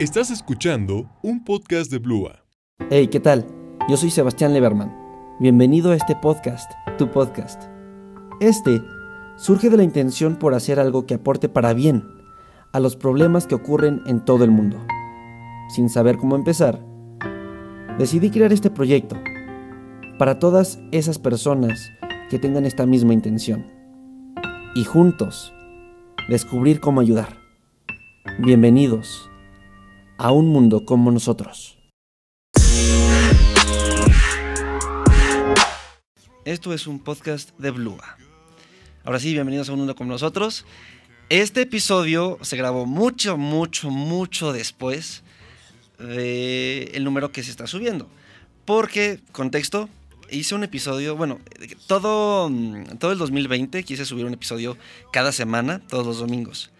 Estás escuchando un podcast de Blua. Hey, ¿qué tal? Yo soy Sebastián Leberman. Bienvenido a este podcast, tu podcast. Este surge de la intención por hacer algo que aporte para bien a los problemas que ocurren en todo el mundo. Sin saber cómo empezar, decidí crear este proyecto para todas esas personas que tengan esta misma intención y juntos descubrir cómo ayudar. Bienvenidos a un mundo como nosotros. Esto es un podcast de Blua. Ahora sí, bienvenidos a un mundo como nosotros. Este episodio se grabó mucho, mucho, mucho después del el número que se está subiendo. Porque, contexto, hice un episodio, bueno, todo, todo el 2020 quise subir un episodio cada semana, todos los domingos.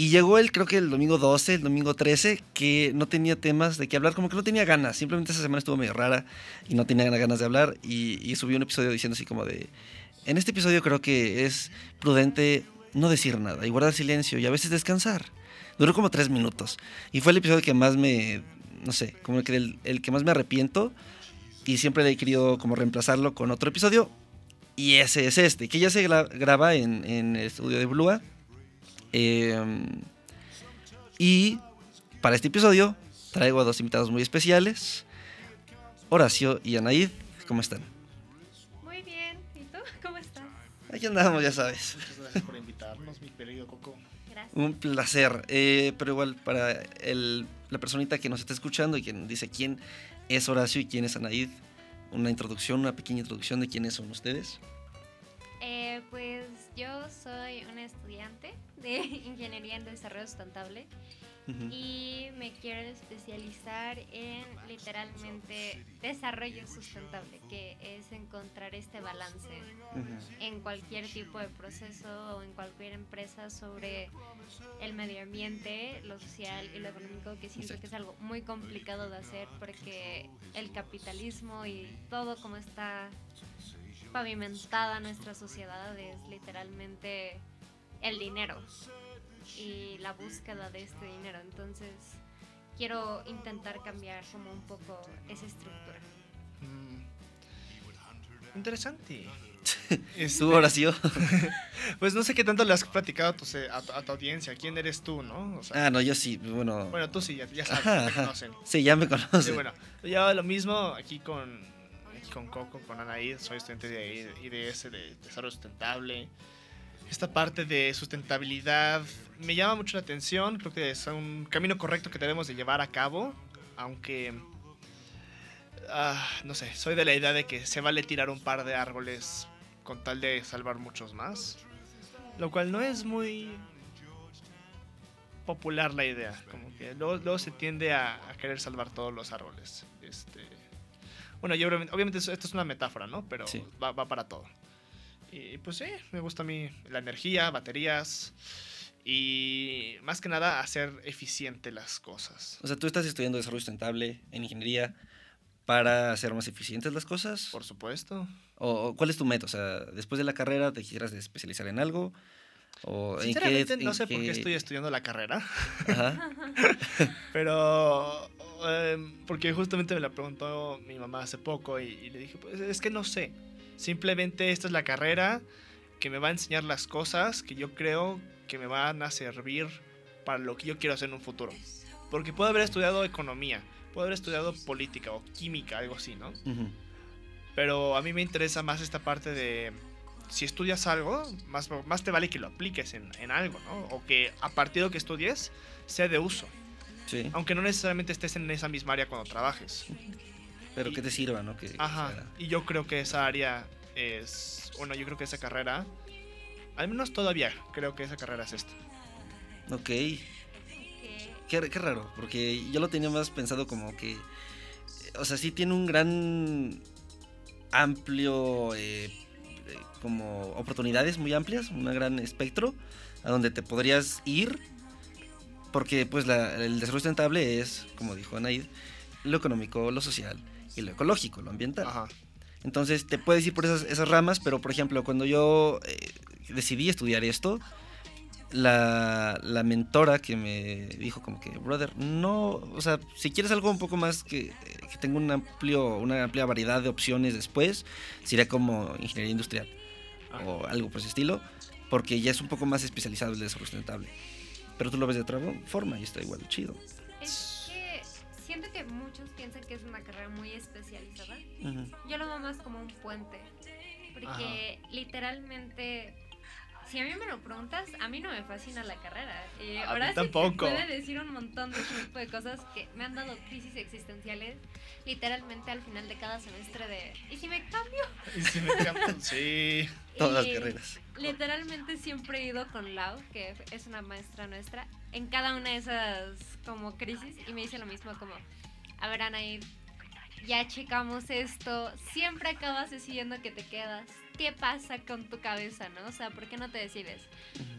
Y llegó el, creo que el domingo 12, el domingo 13, que no tenía temas de qué hablar, como que no tenía ganas. Simplemente esa semana estuvo medio rara y no tenía ganas de hablar. Y, y subí un episodio diciendo así como de, en este episodio creo que es prudente no decir nada y guardar silencio y a veces descansar. Duró como tres minutos. Y fue el episodio que más me, no sé, como que el, que más me arrepiento. Y siempre he querido como reemplazarlo con otro episodio. Y ese es este, que ya se gra- graba en, en el estudio de Blua. Eh, y para este episodio traigo a dos invitados muy especiales. Horacio y Anaid, ¿cómo están? Muy bien, ¿y tú? ¿Cómo estás? Aquí andamos, ya sabes. Muchas gracias por invitarnos, mi querido Coco. Gracias. Un placer. Eh, pero igual, para el- la personita que nos está escuchando y quien dice quién es Horacio y quién es Anaid, una introducción, una pequeña introducción de quiénes son ustedes. Yo soy una estudiante de Ingeniería en Desarrollo Sustentable y me quiero especializar en literalmente desarrollo sustentable, que es encontrar este balance en cualquier tipo de proceso o en cualquier empresa sobre el medio ambiente, lo social y lo económico, que siento Exacto. que es algo muy complicado de hacer porque el capitalismo y todo como está pavimentada nuestra sociedad es literalmente el dinero y la búsqueda de este dinero. Entonces quiero intentar cambiar como un poco esa estructura. Mm. Interesante. Este, ¿Tú, Horacio? pues no sé qué tanto le has platicado a tu, a tu, a tu audiencia. ¿Quién eres tú, no? O sea, Ah, no, yo sí, bueno. bueno, tú sí, ya, ya sabes, Ajá, te conocen. Sí, ya me Sí, conocen. bueno, yo lo mismo aquí con, con Coco, con Anaí, soy estudiante de IDS, de Desarrollo Sustentable. Esta parte de sustentabilidad me llama mucho la atención, creo que es un camino correcto que debemos de llevar a cabo, aunque, ah, no sé, soy de la idea de que se vale tirar un par de árboles con tal de salvar muchos más, lo cual no es muy popular la idea. Como que luego, luego se tiende a, a querer salvar todos los árboles. Este, bueno, yo obviamente, esto es una metáfora, ¿no? Pero Sí. va, va para todo. Y pues sí, me gusta a mí la energía, baterías y más que nada hacer eficiente las cosas. O sea, tú estás estudiando desarrollo sustentable en ingeniería para hacer más eficientes las cosas. Por supuesto. ¿O cuál es tu meta? O sea, después de la carrera te quisieras especializar en algo. ¿O en qué- Sinceramente no en sé por qué qué- estoy estudiando la carrera, Ajá. pero em, porque justamente me la preguntó mi mamá hace poco y, y le dije, pues es que no sé. Simplemente esta es la carrera que me va a enseñar las cosas que yo creo que me van a servir para lo que yo quiero hacer en un futuro. Porque puedo haber estudiado economía, puedo haber estudiado política o química, algo así, ¿no? Ujú. Pero a mí me interesa más esta parte de si estudias algo, más, más te vale que lo apliques en, en algo, ¿no? O que a partir de lo que estudies sea de uso. Sí. Aunque no necesariamente estés en esa misma área cuando trabajes. Pero que te sirva, ¿no? Que, o Ajá. sea, Y yo creo que esa área es. Bueno, yo creo que esa carrera. Al menos todavía creo que esa carrera es esta. ok. Qué raro, porque yo lo tenía más pensado como que. O sea, sí tiene un gran. amplio. eh, eh, como oportunidades muy amplias, un gran espectro a donde te podrías ir. Porque, pues, la- el desarrollo sustentable es, como dijo Anaid, lo económico, lo social y lo ecológico, lo ambiental. Ajá. Entonces te puedes ir por esas, esas ramas, pero por ejemplo, cuando yo eh, decidí estudiar esto, la, la mentora que me dijo como que, brother, no, o sea, si quieres algo un poco más que, que tenga un amplio, una amplia variedad de opciones después, sería como ingeniería industrial Ah. o algo por ese estilo, porque ya es un poco más especializado el desarrollo sustentable. Pero tú lo ves de otra forma y está igual chido. Es que siento que muchos piensan que es una carrera muy especializada. Yo lo veo más como un puente. Porque literalmente, si a mí me lo preguntas, a mí no me fascina la carrera. Y A ahora mí sí tampoco. puede decir un montón de tipo de cosas que me han dado crisis existenciales. Literalmente al final de cada semestre de... ¿Y si me cambio? Y si me cambian- sí. Todas Y las carreras. Literalmente siempre he ido con Lau, que es una maestra nuestra, en cada una de esas como crisis y me dice lo mismo como, a ver Anaid, ya checamos esto, siempre acabas decidiendo que te quedas. ¿Qué pasa con tu cabeza, no? O sea, ¿por qué no te decides?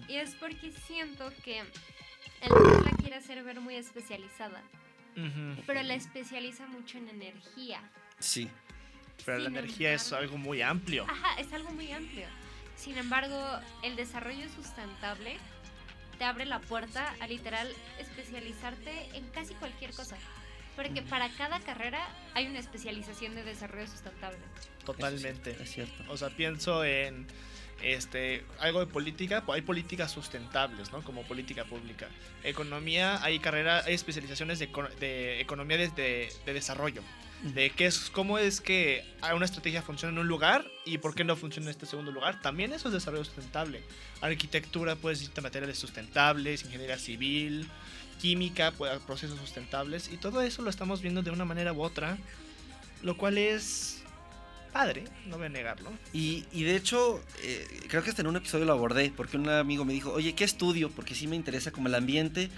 Y es porque siento que el la quiere hacer ver muy especializada, pero la especializa mucho en energía. Sí. Pero la energía es algo muy amplio. Ajá, es algo muy amplio. Sin embargo, el desarrollo sustentable te abre la puerta a literal especializarte en casi cualquier cosa. Porque para cada carrera hay una especialización de desarrollo sustentable. Totalmente. Es cierto. O sea, pienso en este algo de política, pues hay políticas sustentables, ¿no? Como política pública. Economía, hay carrera, hay especializaciones de, eco- de economía desde de desarrollo. De qué es, cómo es que una estrategia funciona en un lugar y por qué no funciona en este segundo lugar. También eso es desarrollo sustentable. Arquitectura, a materiales sustentables, ingeniería civil, química, pues, procesos sustentables. Y todo eso lo estamos viendo de una manera u otra. Lo cual es padre, no voy a negarlo. Y, y de hecho, eh, creo que hasta en un episodio lo abordé, porque un amigo me dijo, oye, ¿qué estudio? Porque sí me interesa como el ambiente,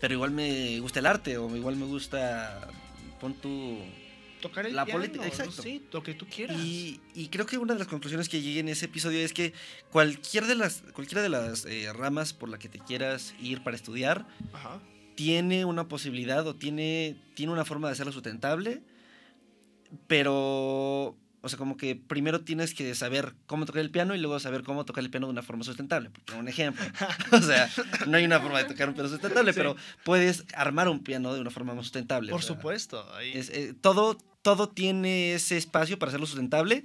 pero igual me gusta el arte, o igual me gusta, pon tu... Tocar el La piano, política, ¿no? exacto. Sí, lo que tú quieras. Y, y creo que una de las conclusiones que llegué en ese episodio es que cualquier de las, cualquiera de las eh, ramas por la que te quieras ir para estudiar, Ajá. tiene una posibilidad o tiene, tiene una forma de hacerlo sustentable, pero, o sea, como que primero tienes que saber cómo tocar el piano y luego saber cómo tocar el piano de una forma sustentable, por poner un ejemplo. o sea, no hay una forma de tocar un piano sustentable, Sí. pero puedes armar un piano de una forma más sustentable. Por o sea, supuesto. ahí- es, eh, todo, todo tiene ese espacio para hacerlo sustentable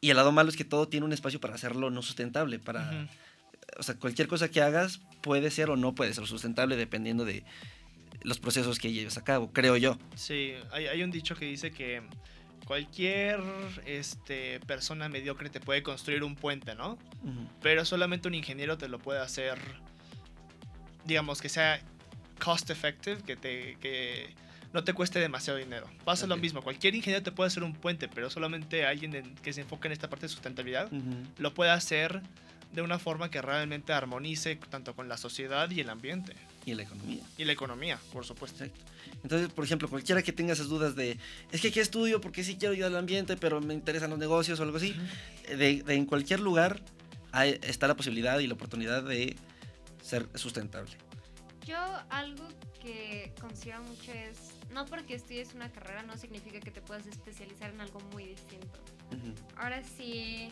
y el lado malo es que todo tiene un espacio para hacerlo no sustentable, para... O sea, cualquier cosa que hagas puede ser o no puede ser sustentable dependiendo de los procesos que lleves a cabo, creo yo. Sí, hay, hay un dicho que dice que cualquier este, persona mediocre te puede construir un puente, ¿no? Pero solamente un ingeniero te lo puede hacer, digamos, que sea cost effective, que, te, que no te cueste demasiado dinero. Pasa lo mismo, cualquier ingeniero te puede hacer un puente, pero solamente alguien en- que se enfoque en esta parte de sustentabilidad lo puede hacer de una forma que realmente armonice tanto con la sociedad y el ambiente. Y la economía. Y la economía, por supuesto. Exacto. Entonces, por ejemplo, cualquiera que tenga esas dudas de, es que ¿qué estudio? Porque sí quiero ayudar al ambiente, pero me interesan los negocios o algo así. De, de en cualquier lugar hay- está la posibilidad y la oportunidad de ser sustentable. Yo algo que considero mucho es, no porque estudies una carrera no significa que te puedas especializar en algo muy distinto. Ahora sí,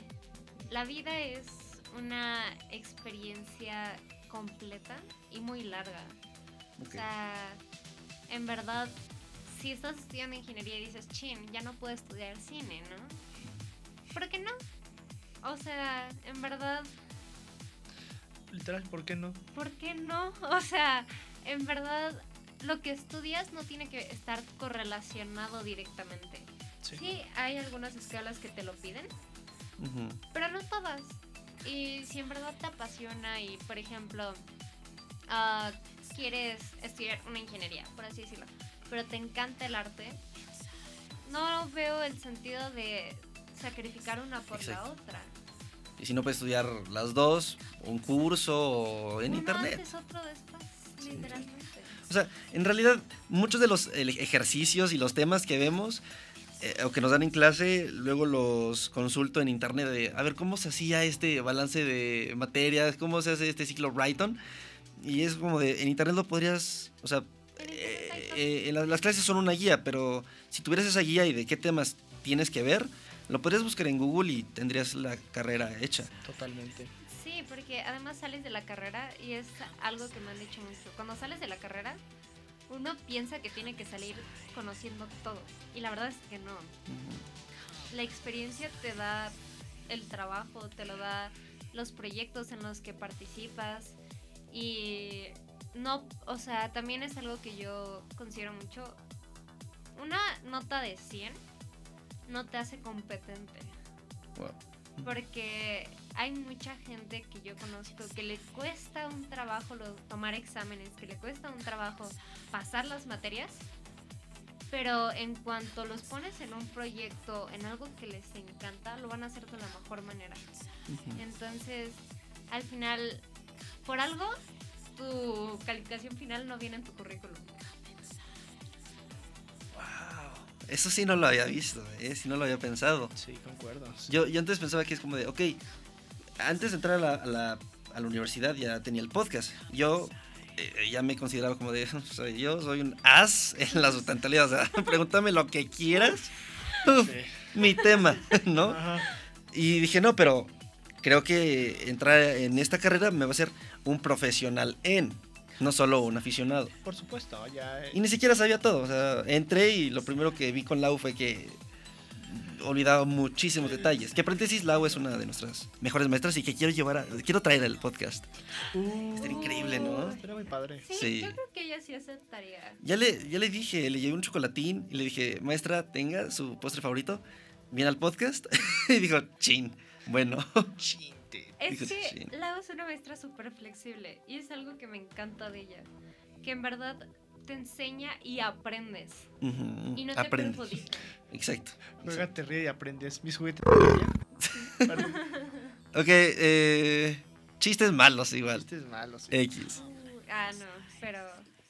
la vida es una experiencia completa y muy larga. O sea, en verdad, si estás estudiando ingeniería y dices, chin, ya no puedo estudiar cine, ¿no? ¿Por qué no? O sea, en verdad, Literal, ¿por qué no? ¿por qué no? O sea, en verdad, lo que estudias no tiene que estar correlacionado directamente. Sí. Sí, hay algunas escalas que te lo piden, pero no todas. Y si en verdad te apasiona y, por ejemplo, ah, quieres estudiar una ingeniería, por así decirlo, pero te encanta el arte, no veo el sentido de sacrificar una por la otra. Y si no puedes estudiar las dos, un curso o en Uno internet. antes, otro después, literalmente. O sea, en realidad, muchos de los el- ejercicios y los temas que vemos eh, o que nos dan en clase, luego los consulto en internet de, a ver, ¿cómo se hacía este balance de materias? ¿Cómo se hace este ciclo Brighton? Y es como de, en internet lo podrías, o sea, eh, eh, en la- las clases son una guía, pero si tuvieras esa guía y de qué temas tienes que ver, lo podrías buscar en Google y tendrías la carrera hecha. Totalmente. Sí, porque además sales de la carrera y es algo que me han dicho mucho. Cuando sales de la carrera, uno piensa que tiene que salir conociendo todo. Y la verdad es que no. La experiencia te da el trabajo, te lo da los proyectos en los que participas. Y no, o sea, también es algo que yo considero mucho. Una nota de 100 no te hace competente. Wow. Porque hay mucha gente que yo conozco que le cuesta un trabajo lo- tomar exámenes, que le cuesta un trabajo pasar las materias, pero en cuanto los pones en un proyecto, en algo que les encanta, lo van a hacer de la mejor manera. Entonces, al final, por algo, tu calificación final no viene en tu currículum. Wow. Eso sí no lo había visto, ¿eh? Sí no lo había pensado. Sí, concuerdo. Yo, yo antes pensaba que es como de, ok, antes de entrar a la, a la, a la universidad ya tenía el podcast. Yo eh, ya me consideraba como de, o sea, yo soy un as en la sustentabilidad. O sea, pregúntame lo que quieras. Uf, Sí. mi tema, ¿no? Ajá. Y dije, no, pero creo que entrar en esta carrera me va a hacer un profesional en, no solo un aficionado. Por supuesto, ya. eh, Y ni siquiera sabía todo. O sea, entré y lo primero que vi con Lau fue que olvidaba muchísimos detalles. Que paréntesis, Lau es una de nuestras mejores maestras y que quiero llevar a, quiero traer al podcast. Estaría increíble, ¿no? Era muy padre. Sí, Sí. yo creo que ella sí aceptaría. Ya le, ya le dije, le llevé un chocolatín y le dije, maestra, tenga su postre favorito. Viene al podcast. y dijo, chin. Bueno. Chinte. Es Dijo, que "Sí". Lau es una maestra súper flexible y es algo que me encanta de ella. Que en verdad te enseña y aprendes. Y no te aprende. perjudica. Exacto. Juega, te ríe y aprendes. Mis juguetes. Perdón, Ok, eh, chistes malos igual. Chistes malos. sí. X. Uh, ah, no, pero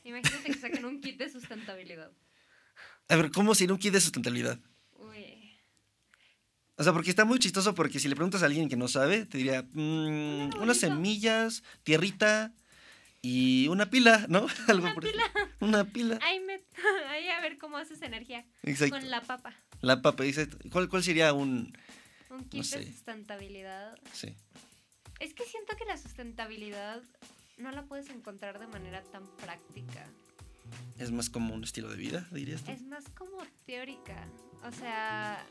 imagínate que saquen un kit de sustentabilidad. A ver, ¿cómo sin un kit de sustentabilidad? Uy. O sea, porque está muy chistoso porque si le preguntas a alguien que no sabe, te diría, mm, Una unas semillas, tierrita y una pila, ¿no? Algo Una por pila. Una pila. Ahí, me, ahí a ver cómo haces energía. Exacto. Con la papa. La papa, dice, ¿cuál, ¿cuál sería un...? Un kit sé. de sustentabilidad. Sí. Es que siento que la sustentabilidad no la puedes encontrar de manera tan práctica. Es más como un estilo de vida, dirías tú. Es más como teórica. O sea,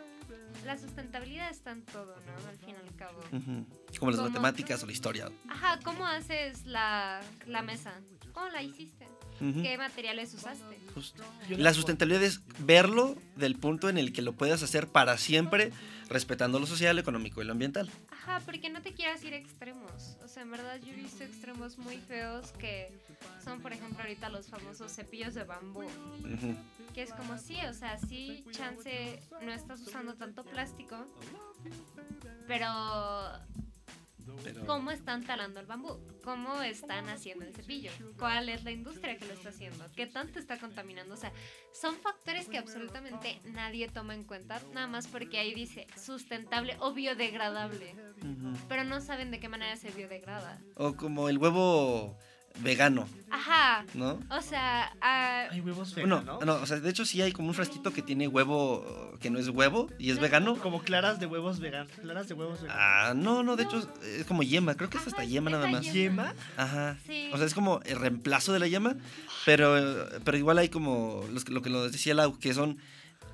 la sustentabilidad está en todo, ¿no? Al fin y al cabo. Ujú. Como las matemáticas o la historia. Ajá, ¿cómo haces la, la mesa? ¿Cómo la hiciste? Ujú. ¿Qué materiales usaste? Justo. La sustentabilidad es verlo del punto en el que lo puedas hacer para siempre, respetando lo social, lo económico y lo ambiental. Ajá, porque no te quieras ir a extremos. O sea, en verdad yo he visto extremos muy feos que son, por ejemplo, ahorita los famosos cepillos de bambú. Ujú. Que es como sí, o sea, sí, chance, no estás usando tanto plástico, pero Pero- ¿cómo están talando el bambú? ¿Cómo están haciendo el cepillo? ¿Cuál es la industria que lo está haciendo? ¿Qué tanto está contaminando? O sea, son factores que absolutamente nadie toma en cuenta, nada más porque ahí dice sustentable o biodegradable, pero no saben de qué manera se biodegrada. O como el huevo vegano, Ajá, ¿no? o sea, ah, Hay huevos Bueno, veganos. no, o sea, de hecho sí hay como un frasquito que tiene huevo que no es huevo y es vegano. Como claras de huevos veganos. Claras de huevos veganos. Ah, no, no, de hecho es como yema, creo que es Ajá, hasta yema nada más. yema. Ajá. sí. O sea, es como el reemplazo de la yema, pero, pero igual hay como los, lo que lo decía Lau, que son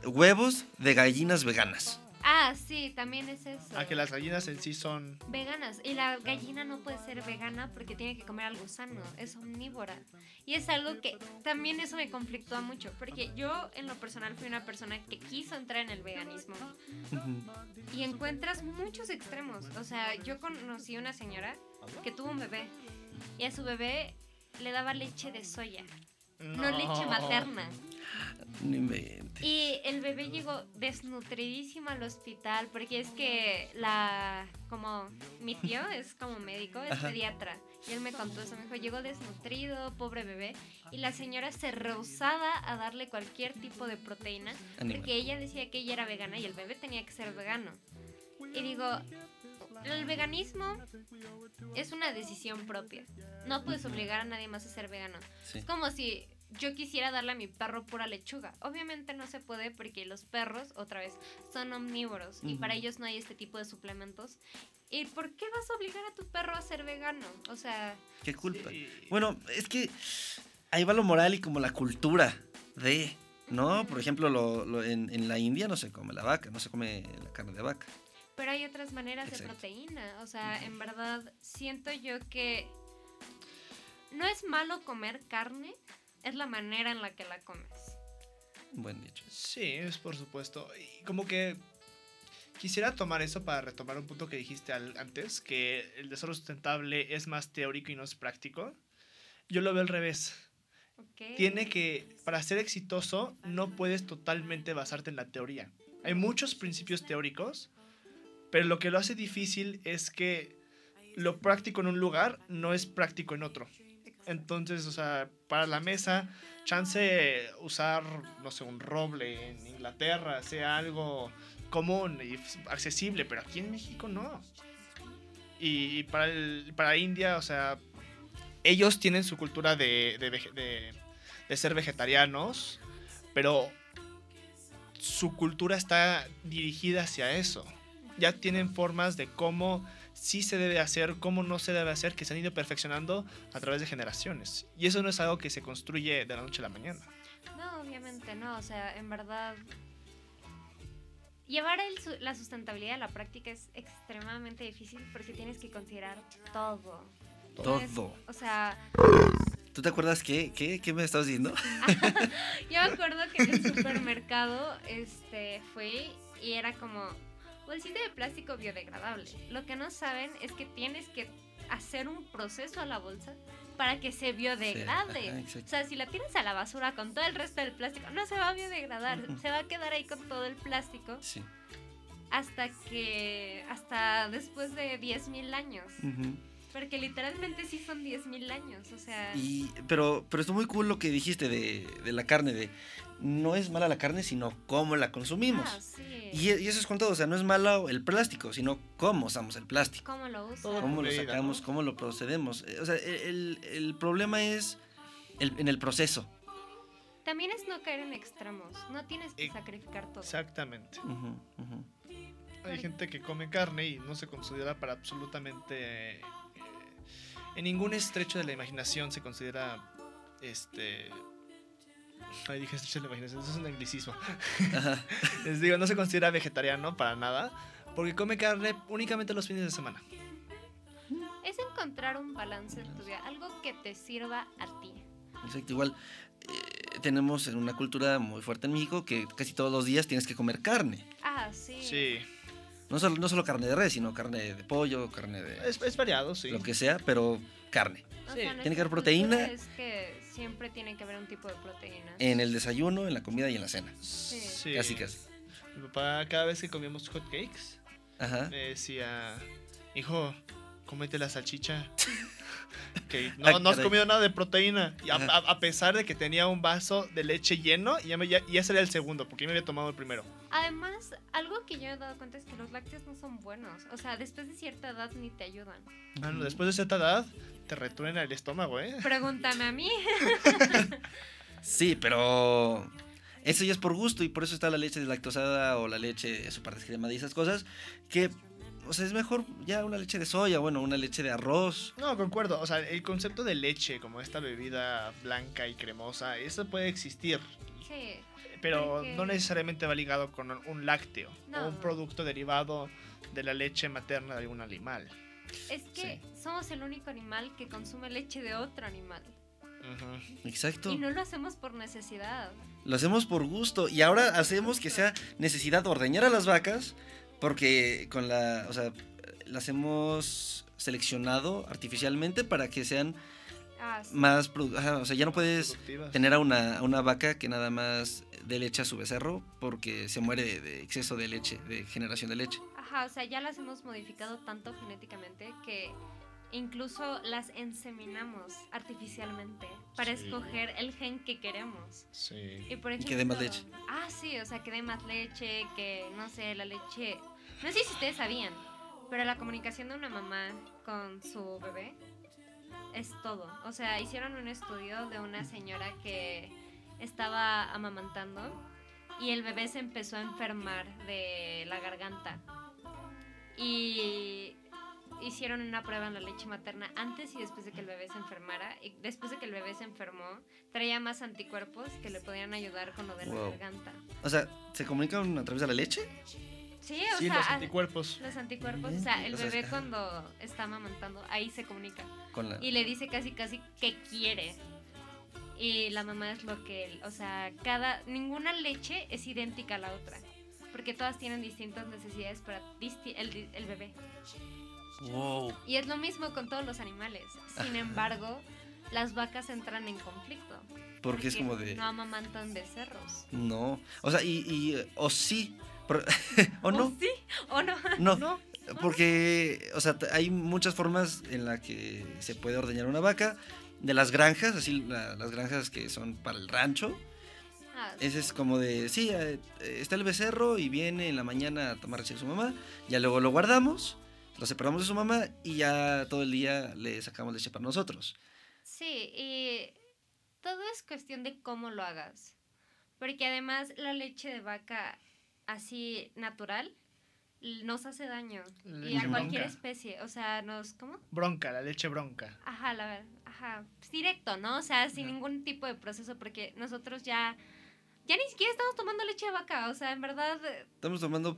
huevos de gallinas veganas. Ah, sí, también es eso. A que las gallinas en sí son. Veganas. Y la gallina no puede ser vegana porque tiene que comer algo sano. Es omnívora. Y es algo que también eso me conflictúa mucho. Porque yo, en lo personal, fui una persona que quiso entrar en el veganismo. Y encuentras muchos extremos. O sea, yo conocí una señora que tuvo un bebé. Y a su bebé le daba leche de soya. No, leche materna. No inventes. Y el bebé llegó desnutridísimo al hospital porque es que la, como mi tío es como médico, es Ajá. pediatra. Y él me contó eso, me dijo, llegó desnutrido, pobre bebé. Y la señora se rehusaba a darle cualquier tipo de proteína Animal. porque ella decía que ella era vegana y el bebé tenía que ser vegano. Y digo, el veganismo es una decisión propia. No puedes obligar a nadie más a ser vegano. Sí. Es como si yo quisiera darle a mi perro pura lechuga. Obviamente no se puede porque los perros, otra vez, son omnívoros y Ujú. para ellos no hay este tipo de suplementos. ¿Y por qué vas a obligar a tu perro a ser vegano? O sea, ¿Qué culpa? Sí. Bueno, es que ahí va lo moral y como la cultura de, ¿no? Por ejemplo, lo, lo- en, en la India no se come la vaca, no se come la carne de vaca. Pero hay otras maneras de proteína. O sea, en verdad siento yo que no es malo comer carne, es la manera en la que la comes. Buen dicho. Sí, es por supuesto. Y como que quisiera tomar eso para retomar un punto que dijiste al- antes, que el desarrollo sustentable es más teórico y no es práctico. Yo lo veo al revés. ¿ok? Tiene que, para ser exitoso, no puedes totalmente basarte en la teoría. Hay muchos principios teóricos, pero lo que lo hace difícil es que lo práctico en un lugar no es práctico en otro. Entonces, o sea, para la mesa, chance usar, no sé, un roble en Inglaterra sea algo común y accesible, pero aquí en México no. Y, para, el- para India, o sea, ellos tienen su cultura de, de- de ser vegetarianos, pero su cultura está dirigida hacia eso. Ya tienen formas de cómo sí se debe hacer, cómo no se debe hacer, que se han ido perfeccionando a través de generaciones. Y eso no es algo que se construye de la noche a la mañana. No, obviamente no. O sea, en verdad. Llevar el la sustentabilidad a la práctica es extremadamente difícil porque tienes que considerar todo. Todo. O sea, ¿Tú te acuerdas qué? ¿Qué, qué me estabas diciendo? yo me acuerdo que en el supermercado este, fui y era como bolsita de plástico biodegradable. Lo que no saben es que tienes que hacer un proceso a la bolsa para que se biodegrade. ajá, o sea, si la tienes a la basura con todo el resto del plástico, no se va a biodegradar. Se va a quedar ahí con todo el plástico Sí. hasta que. hasta después de 10.000 años. Porque literalmente sí son 10.000 años. O sea. Y, pero, pero está muy cool lo que dijiste de, de la carne, de no es mala la carne, sino cómo la consumimos. Ah, sí. Y, y eso es con todo, o sea, no es malo el plástico, sino cómo usamos el plástico. ¿Cómo lo usas? Todo Cómo lo sacamos, cómo lo procedemos. Eh, O sea, el, el problema es el- en el proceso. También es no caer en extremos. No tienes que Eh, sacrificar todo. Exactamente. Hay gente que come carne y no se considera para absolutamente... eh, en ningún estrecho de la imaginación se considera... Este... Ay, dije la imaginación, eso es un anglicismo. Ajá. Les digo, no se considera vegetariano para nada, porque come carne únicamente los fines de semana. Es encontrar un balance en tu vida. Algo que te sirva a ti. Exacto, igual eh, tenemos en una cultura muy fuerte en México que casi todos los días tienes que comer carne. Ah, sí. Sí, No solo, no solo carne de res, sino carne de pollo, carne de es, es variado, sí. lo que sea, pero carne. O Sí. sea, Tiene que haber proteína. Es que siempre tiene que haber un tipo de proteína. En el desayuno, en la comida y en la cena. Sí. Casi, casi. Mi papá, cada vez que comíamos hot cakes, Ajá. me decía, hijo, cómete la salchicha. que Ah, no, no has comido nada de proteína. Y a, Ajá. a- a pesar de que tenía un vaso de leche lleno, y ya, me, ya, ya ese era el segundo, porque yo me había tomado el primero. Además, algo que yo me he dado cuenta es que los lácteos no son buenos. O sea, después de cierta edad ni te ayudan. Ah, no, después de cierta edad, te retruena el estómago, ¿eh? Pregúntame a mí. Sí, pero eso ya es por gusto y por eso está la leche deslactosada o la leche super descremada y esas cosas que, o sea, es mejor ya una leche de soya, bueno, una leche de arroz. No, concuerdo. O sea, el concepto de leche como esta bebida blanca y cremosa, eso puede existir. Sí. Pero no necesariamente va ligado con un- lácteo No. o un producto derivado de la leche materna de algún animal. Es que somos el único animal que consume leche de otro animal. Exacto. Y no lo hacemos por necesidad. Lo hacemos por gusto y ahora hacemos que sea necesidad de ordeñar a las vacas porque con la, o sea, las hemos seleccionado artificialmente para que sean Ah, sí. más, o sea, ya no puedes tener a una, a una vaca que nada más dé leche a su becerro porque se muere de, de exceso de leche, de generación de leche. Ajá, o sea, ya las hemos modificado tanto genéticamente que incluso las inseminamos artificialmente para Sí. escoger el gen que queremos. Sí. Y, por Y ejemplo, que dé más leche. Ah, sí, o sea, que dé más leche, que no sé, la leche. No sé si ustedes sabían, pero la comunicación de una mamá con su bebé es todo. O sea, hicieron un estudio de una señora que estaba amamantando y el bebé se empezó a enfermar de la garganta. Y hicieron una prueba en la leche materna antes y después de que el bebé se enfermara. Y después de que el bebé se enfermó, traía más anticuerpos que le podían ayudar con lo de la garganta. O sea, ¿se comunican a través de la leche? Sí, o Sí, sea, los anticuerpos. los anticuerpos, o sea, el O sea, bebé cuando está amamantando, ahí se comunica. Con la... Y le dice casi, casi que quiere. Y la mamá es lo que, él- o sea, cada, ninguna leche es idéntica a la otra. Porque todas tienen distintas necesidades para disti- el, el bebé. Wow. Y es lo mismo con todos los animales. Sin embargo, las vacas entran en conflicto. Porque es como de... No amamantan becerros. No. O sea, y... y o sí. o no. sí? ¿O no? No. Porque, o sea, hay muchas formas en las que se puede ordeñar una vaca. De las granjas, así la- las granjas que son para el rancho. Ah, Ese es como de, sí, eh, eh, está el becerro y viene en la mañana a tomar leche de su mamá. Ya luego lo guardamos, lo separamos de su mamá y ya todo el día le sacamos leche para nosotros. Sí, y todo es cuestión de cómo lo hagas. Porque además la leche de vaca así natural nos hace daño. Y a cualquier bronca. especie. O sea, nos... ¿Cómo? Bronca, la leche bronca. Ajá, la verdad. Ajá. Pues directo, ¿no? O sea, sin ningún tipo de proceso porque nosotros ya... Ya ni siquiera estamos tomando leche de vaca. O sea, en verdad... eh, Estamos tomando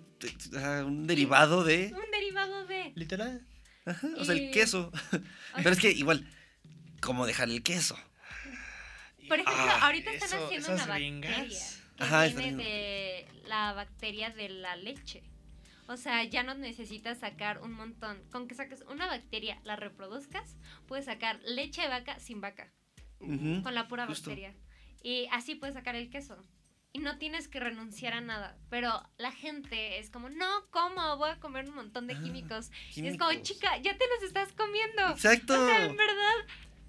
ah, un derivado de, Un derivado de... Literal. ajá, o sea, el queso. Pero es que igual, ¿cómo dejar el queso? Por ejemplo, Ah, ahorita están eso- haciendo esas una bacteria que Ajá, viene de la bacteria de la leche. O sea, ya no necesitas sacar un montón. Con que saques una bacteria, la reproduzcas, puedes sacar leche de vaca sin vaca, Ujú. con la pura justo. bacteria. Y así puedes sacar el queso. Y no tienes que renunciar a nada. Pero la gente es como, no, ¿cómo? Voy a comer un montón de Ah, químicos. Y es como, Químicos. chica, ya te los estás comiendo. Exacto. O sea, en verdad,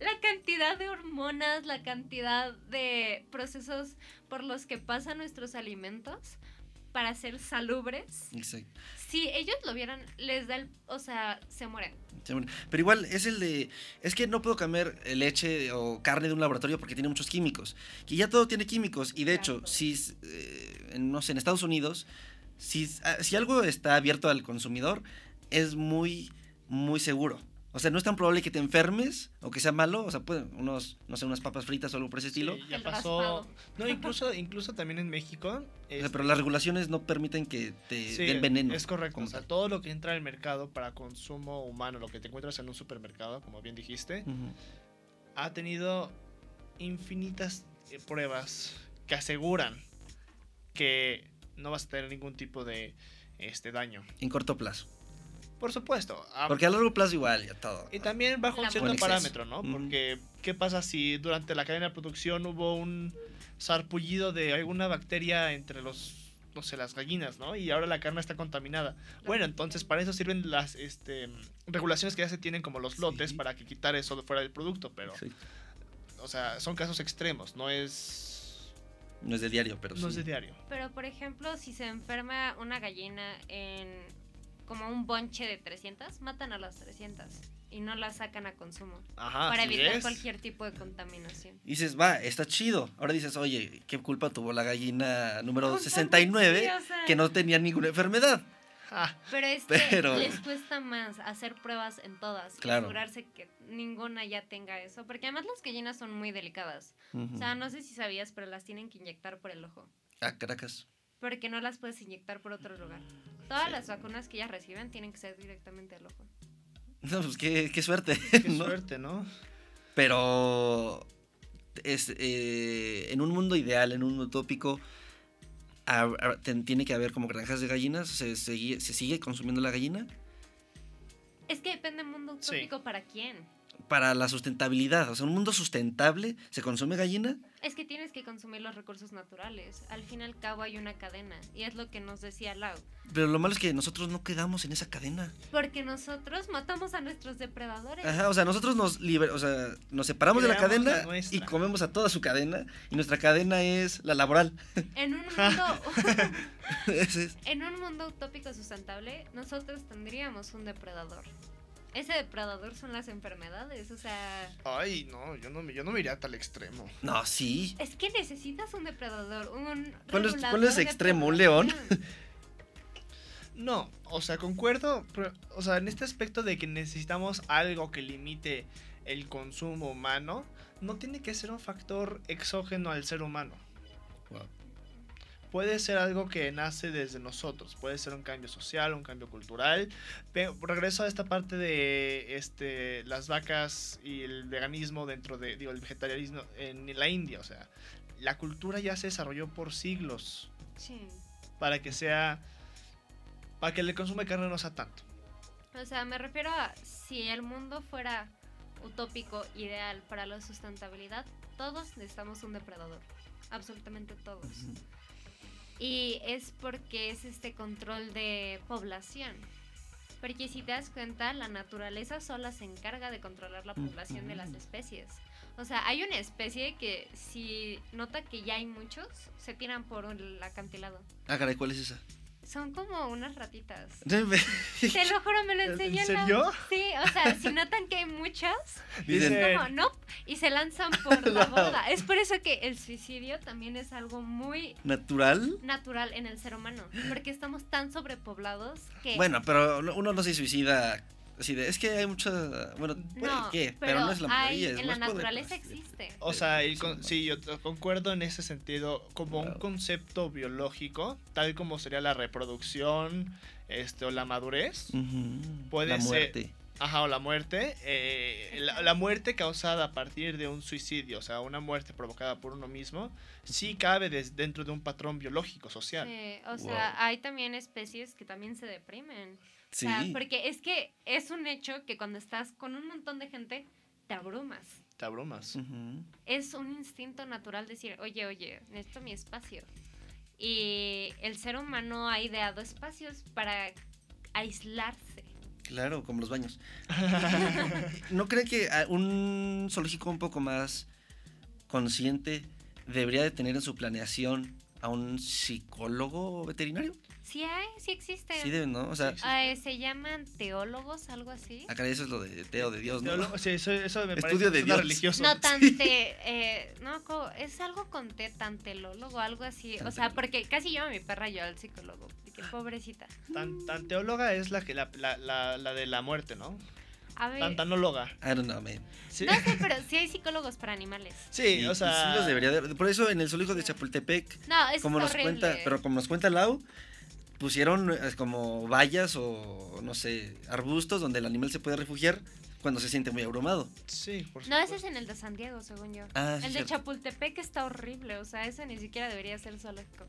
la cantidad de hormonas, la cantidad de procesos por los que pasan nuestros alimentos para ser salubres, Exacto. si ellos lo vieran, les da el... O sea, se mueren. Sí, bueno, Pero igual es el de. Es que no puedo comer eh, leche o carne de un laboratorio porque tiene muchos químicos. Y ya todo tiene químicos. Y de hecho, si. eh, no sé, en Estados Unidos, si, ah, si algo está abierto al consumidor, es muy, muy seguro. O sea, no es tan probable que te enfermes o que sea malo. O sea, pueden unos, no sé, unas papas fritas o algo por ese estilo. Sí, ya pasó. No, incluso, incluso también en México. O sea, este, pero las regulaciones no permiten que te Sí, den veneno. Es correcto. O sea, tal. todo lo que entra al mercado para consumo humano, lo que te encuentras en un supermercado, como bien dijiste, ha tenido infinitas eh, pruebas que aseguran que no vas a tener ningún tipo de este daño. En corto plazo. Por supuesto. Porque a largo plazo igual, ya todo. y también bajo un cierto parámetro, ¿no? Porque, ¿qué pasa si durante la cadena de producción hubo un sarpullido de alguna bacteria entre los, no sé, las gallinas, ¿no? Y ahora la carne está contaminada. Bueno, entonces para eso sirven las este, regulaciones que ya se tienen como los lotes Sí. para que quitar eso de fuera del producto, pero, Sí. o sea, son casos extremos, no es, No es de diario, pero no es sí. de diario. Pero, por ejemplo, si se enferma una gallina en como un bonche de 300, matan a las 300 y no las sacan a consumo. Ajá, para evitar es. cualquier tipo de contaminación. Y dices, va, está chido. Ahora dices, oye, ¿qué culpa tuvo la gallina número Pues, 69 sí, o sea, que no tenía ninguna enfermedad? Ah, Pero es que Pero- les cuesta más hacer pruebas en todas. Claro. Y asegurarse que ninguna ya tenga eso. Porque además las gallinas son muy delicadas. O sea, no sé si sabías, pero las tienen que inyectar por el ojo. Ah, Caracas. Porque no las puedes inyectar por otro lugar. Todas Sí. las vacunas que ellas reciben tienen que ser directamente al ojo. No, pues qué, qué suerte. qué ¿no? suerte, ¿no? Pero es, eh, en un mundo ideal, en un mundo utópico, ten- tiene que haber como granjas de gallinas. ¿Se, sigue- se sigue consumiendo la gallina? Es que depende del mundo Sí. utópico para quién. Para la sustentabilidad. O sea, un mundo sustentable, ¿se consume gallina? Es que tienes que consumir los recursos naturales. Al fin y al cabo hay una cadena. Y es lo que nos decía Lau. Pero lo malo es que nosotros no quedamos en esa cadena. Porque nosotros matamos a nuestros depredadores. Ajá, o sea, nosotros nos liber- o sea, nos separamos de la cadena y comemos a toda su cadena y nuestra cadena es la laboral. En un mundo en un mundo utópico sustentable, nosotros tendríamos un depredador. Ese depredador son las enfermedades, o sea, Ay, no, yo no, me- yo no me iría a tal extremo. No, sí. es que necesitas un depredador, un ¿Cuál es- cuál es extremo? ¿Un león? No, o sea, concuerdo, pero, o sea, en este aspecto de que necesitamos algo que limite el consumo humano, no tiene que ser un factor exógeno al ser humano. Wow. Puede ser algo que nace desde nosotros, puede ser un cambio social, un cambio cultural. Pero regreso a esta parte de este, las vacas y el veganismo dentro de, digo, el vegetarianismo en la India. O sea, la cultura ya se desarrolló por siglos Sí. para que sea, para que el consumo de carne no sea tanto. O sea, me refiero a si el mundo fuera utópico, ideal para la sustentabilidad, todos necesitamos un depredador. Absolutamente todos. Ujú. Y es porque es este control de población. Porque si te das cuenta, la naturaleza sola se encarga de controlar la población de las especies. O sea, hay una especie que si nota que ya hay muchos, se tiran por el acantilado. Ah, caray, ¿cuál es esa? Son como unas ratitas. Dicen, Te lo juro, me lo ¿En enseñó. la- serio? Sí, o sea, si notan que hay muchas, Dice- como no, y se lanzan por la borda. Es por eso que el suicidio también es algo muy ¿Natural? natural en el ser humano, porque estamos tan sobrepoblados que Bueno, pero no- uno no se suicida así de, es que hay mucha, bueno, puede no, que, pero, pero, no es la hay- mayoría, es en la naturaleza existe. O sea, y Sí, con- sí, yo concuerdo en ese sentido, como un Wow. concepto biológico, tal como sería la reproducción este, o la madurez, Ujú, Puede la ser- muerte. ajá, o la muerte, eh, la, la muerte causada a partir de un suicidio, o sea, una muerte provocada por uno mismo, sí cabe des- dentro de un patrón biológico, social. Sí, o Wow. sea, hay también especies que también se deprimen. O Sí. sea, porque es que es un hecho que cuando estás con un montón de gente, te abrumas. Te abrumas. Es un instinto natural decir, oye, oye, necesito mi espacio. Y el ser humano ha ideado espacios para aislarse. Claro, como los baños. ¿No creen que a- un zoológico un poco más consciente debería de tener en su planeación a un psicólogo veterinario? Sí hay, sí existe. Sí deben, ¿no? O sea, Sí, Ah, se llaman teólogos, algo así. acá eso es lo de Teo de Dios, ¿no? Teólogo- sí, eso, eso me Estudio parece de Dios. religioso. No tante, eh, no, co- es algo con T, tantelólogo, algo así. O sea, porque casi llevo a mi perra yo al psicólogo. Pobrecita. Tan, tan teóloga es la, que, la, la, la, la de la muerte, ¿no? A ver, Tan tanóloga. I don't know, man. Sí, no sé, pero sí hay psicólogos para animales. sí o sea... sí los debería de- Por eso en el zoológico de Chapultepec, No, es como nos horrible. cuenta, pero como nos cuenta Lau, pusieron eh, como vallas o no sé, arbustos donde el animal se puede refugiar cuando se siente muy abrumado. Sí, por No, ese supuesto. es en el de San Diego, según yo. Ah, sí, el de cierto. Chapultepec está horrible, o sea, ese ni siquiera debería ser zoológico.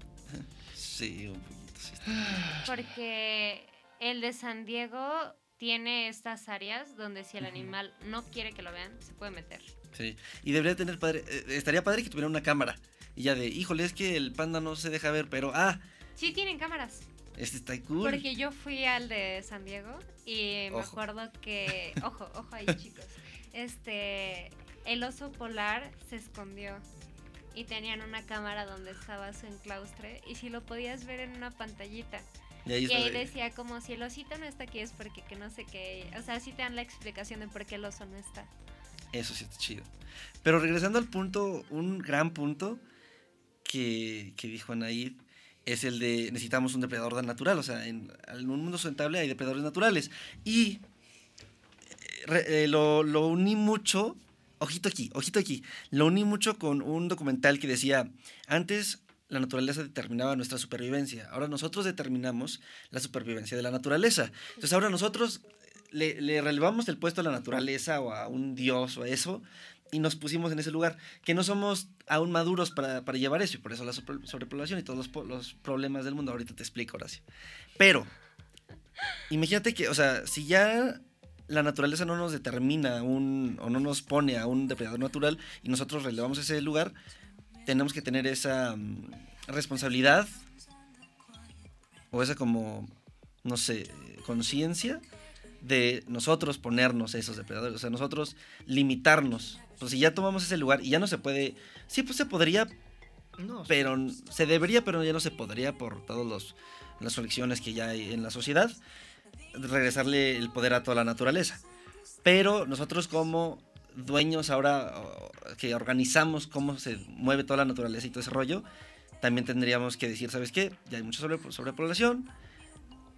Sí, un poquito. sí está. Porque el de San Diego tiene estas áreas donde si el animal no quiere que lo vean, se puede meter. Sí. Y debería tener padre, eh, estaría padre que tuviera una cámara. Y ya de, híjole, es que el panda no se deja ver, pero ah, Sí tienen cámaras. Este está cool. Porque yo fui al de San Diego y me Ojo. acuerdo que, ojo, ojo ahí chicos, este, el oso polar se escondió y tenían una cámara donde estaba su enclaustre y si lo podías ver en una pantallita. Y ahí Y ahí de- decía como si el osito no está aquí es porque que no sé qué, o sea, sí te dan la explicación de por qué el oso no está. Eso sí está chido. Pero regresando al punto, un gran punto que, que dijo Anaid es el de necesitamos un depredador natural. O sea, en, un mundo sustentable hay depredadores naturales. Y eh, eh, lo, lo uní mucho, ojito aquí, ojito aquí, lo uní mucho con un documental que decía, antes la naturaleza determinaba nuestra supervivencia, ahora nosotros determinamos la supervivencia de la naturaleza. Entonces ahora nosotros le, le relevamos el puesto a la naturaleza o a un dios o a eso y nos pusimos en ese lugar, que no somos aún maduros para, para llevar eso y por eso la sobre- sobrepoblación y todos los, los problemas del mundo. Ahorita te explico, Horacio. Pero, imagínate que, o sea, si ya la naturaleza no nos determina un, o no nos pone a un depredador natural y nosotros relevamos ese lugar, tenemos que tener esa mm, responsabilidad o esa como, no sé, conciencia de nosotros ponernos esos depredadores, o sea, nosotros limitarnos. Pues si ya tomamos ese lugar y ya no se puede, sí, pues se podría, No, pero se debería, pero ya no se podría por todas las fricciones que ya hay en la sociedad, regresarle el poder a toda la naturaleza. Pero nosotros como dueños ahora que organizamos cómo se mueve toda la naturaleza y todo ese rollo, también tendríamos que decir, ¿sabes qué? Ya hay mucha sobre- sobrepoblación,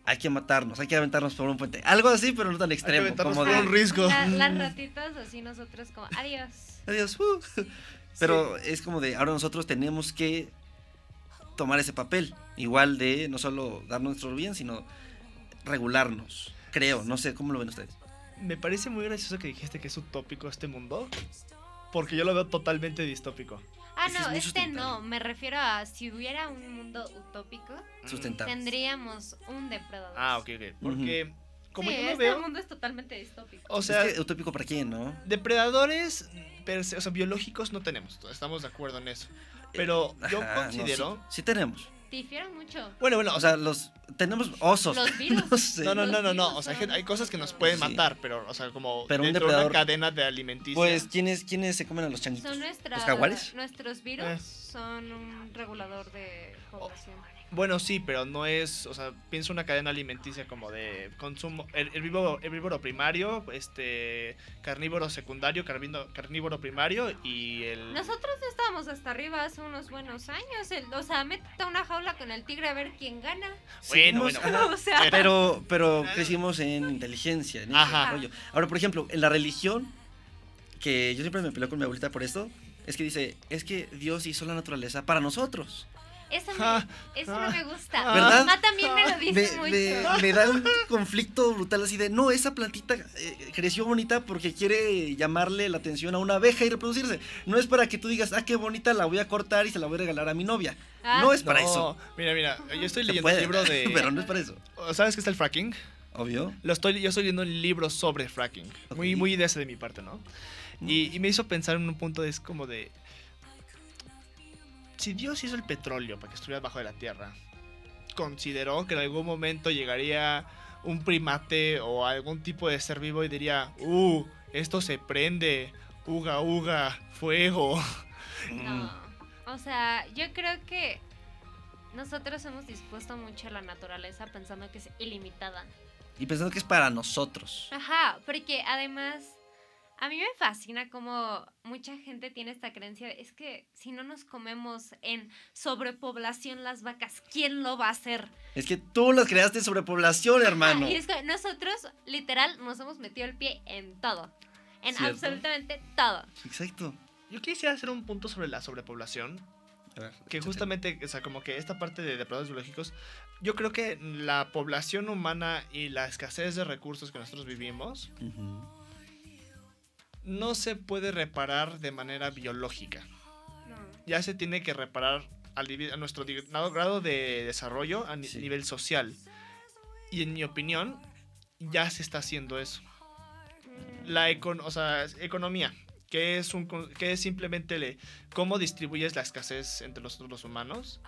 hay que matarnos, hay que aventarnos por un puente. Algo así, pero no tan extremo. aventarnos Como por de, un riesgo. La- las ratitas así nosotros como, adiós. adiós. uh". Pero es como de, ahora nosotros tenemos que tomar ese papel. Igual de no solo dar nuestro bien, sino regularnos. Creo, no sé, ¿cómo lo ven ustedes? Me parece muy gracioso que dijiste que es utópico este mundo. Porque yo lo veo totalmente distópico. Ah, Es es no, muy este no, me refiero a si hubiera un mundo utópico, Sustentable. tendríamos un depredador. Ah, ok, ok. Porque, como sí, yo lo este veo, mundo es totalmente distópico. o sea, es que utópico para quién, ¿no? depredadores per se- o sea, biológicos no tenemos. Estamos de acuerdo en eso. Pero yo Ajá, no, considero. sí, sí tenemos. Difieren mucho. Bueno, bueno, O sea, los tenemos osos. Los virus. no sé. No, no, no, no, no. O sea, hay, cosas que nos pueden Sí. matar, pero, o sea, como Pero un dentro de una depredador- cadena de alimenticia. Pues, ¿quiénes, ¿quiénes se comen a los changuitos? Son nuestra, ¿Los jaguares? Nuestros virus Eh. son un regulador de población. Bueno, sí, pero no es, o sea, pienso una cadena alimenticia como de consumo, her- herbívoro, herbívoro primario, este, carnívoro secundario, carvino- carnívoro primario y el... Nosotros estábamos hasta arriba hace unos buenos años. el- o sea, métete a una jaula con el tigre a ver quién gana. Bueno, bueno, o sea, Pero, pero crecimos en inteligencia, en ese Ajá. rollo. Ahora, por ejemplo, en la religión, que yo siempre me peleo con mi abuelita por esto, es que dice, es que Dios hizo la naturaleza para nosotros. Eso, me, eso no me gusta. Mi ¿Verdad? mamá también me lo dice Me, mucho. me- me da un conflicto brutal así de, no, esa plantita eh, creció bonita porque quiere llamarle la atención a una abeja y reproducirse. No es para que tú digas, ah, qué bonita, la voy a cortar y se la voy a regalar a mi novia. Ah. No es para no, eso. Mira, mira, yo estoy leyendo puede, un libro de... pero no es para eso. ¿Sabes qué está el fracking? Obvio. Lo estoy, yo estoy leyendo un libro sobre fracking. Muy, muy de ese de mi parte, ¿no? Y, y me hizo pensar en un punto de, es como de... Si Dios hizo el petróleo para que estuviera bajo de la tierra, consideró que en algún momento llegaría un primate o algún tipo de ser vivo y diría, uh, esto se prende, uga, uga, fuego. No. O sea, yo creo que nosotros hemos dispuesto mucho a la naturaleza pensando que es ilimitada. Y pensando que es para nosotros. Ajá, porque además a mí me fascina como mucha gente tiene esta creencia de, es que si no nos comemos en sobrepoblación las vacas, ¿quién lo va a hacer? Es que tú las creaste sobre población, hermano. Ah, y es que nosotros literal nos hemos metido el pie en todo. En ¿Cierto? absolutamente todo. Exacto. Yo quisiera hacer un punto sobre la sobrepoblación, ver, que justamente, o sea, como que esta parte de depredadores biológicos, yo creo que la población humana y la escasez de recursos que nosotros vivimos. No se puede reparar de manera biológica. No. Ya se tiene que reparar al nivel- a nuestro grado- de desarrollo a ni- Sí. nivel social. Y en mi opinión, ya se está haciendo eso. La econ o sea, es economía, que es, un, con- que es simplemente le- cómo distribuyes la escasez entre nosotros los humanos,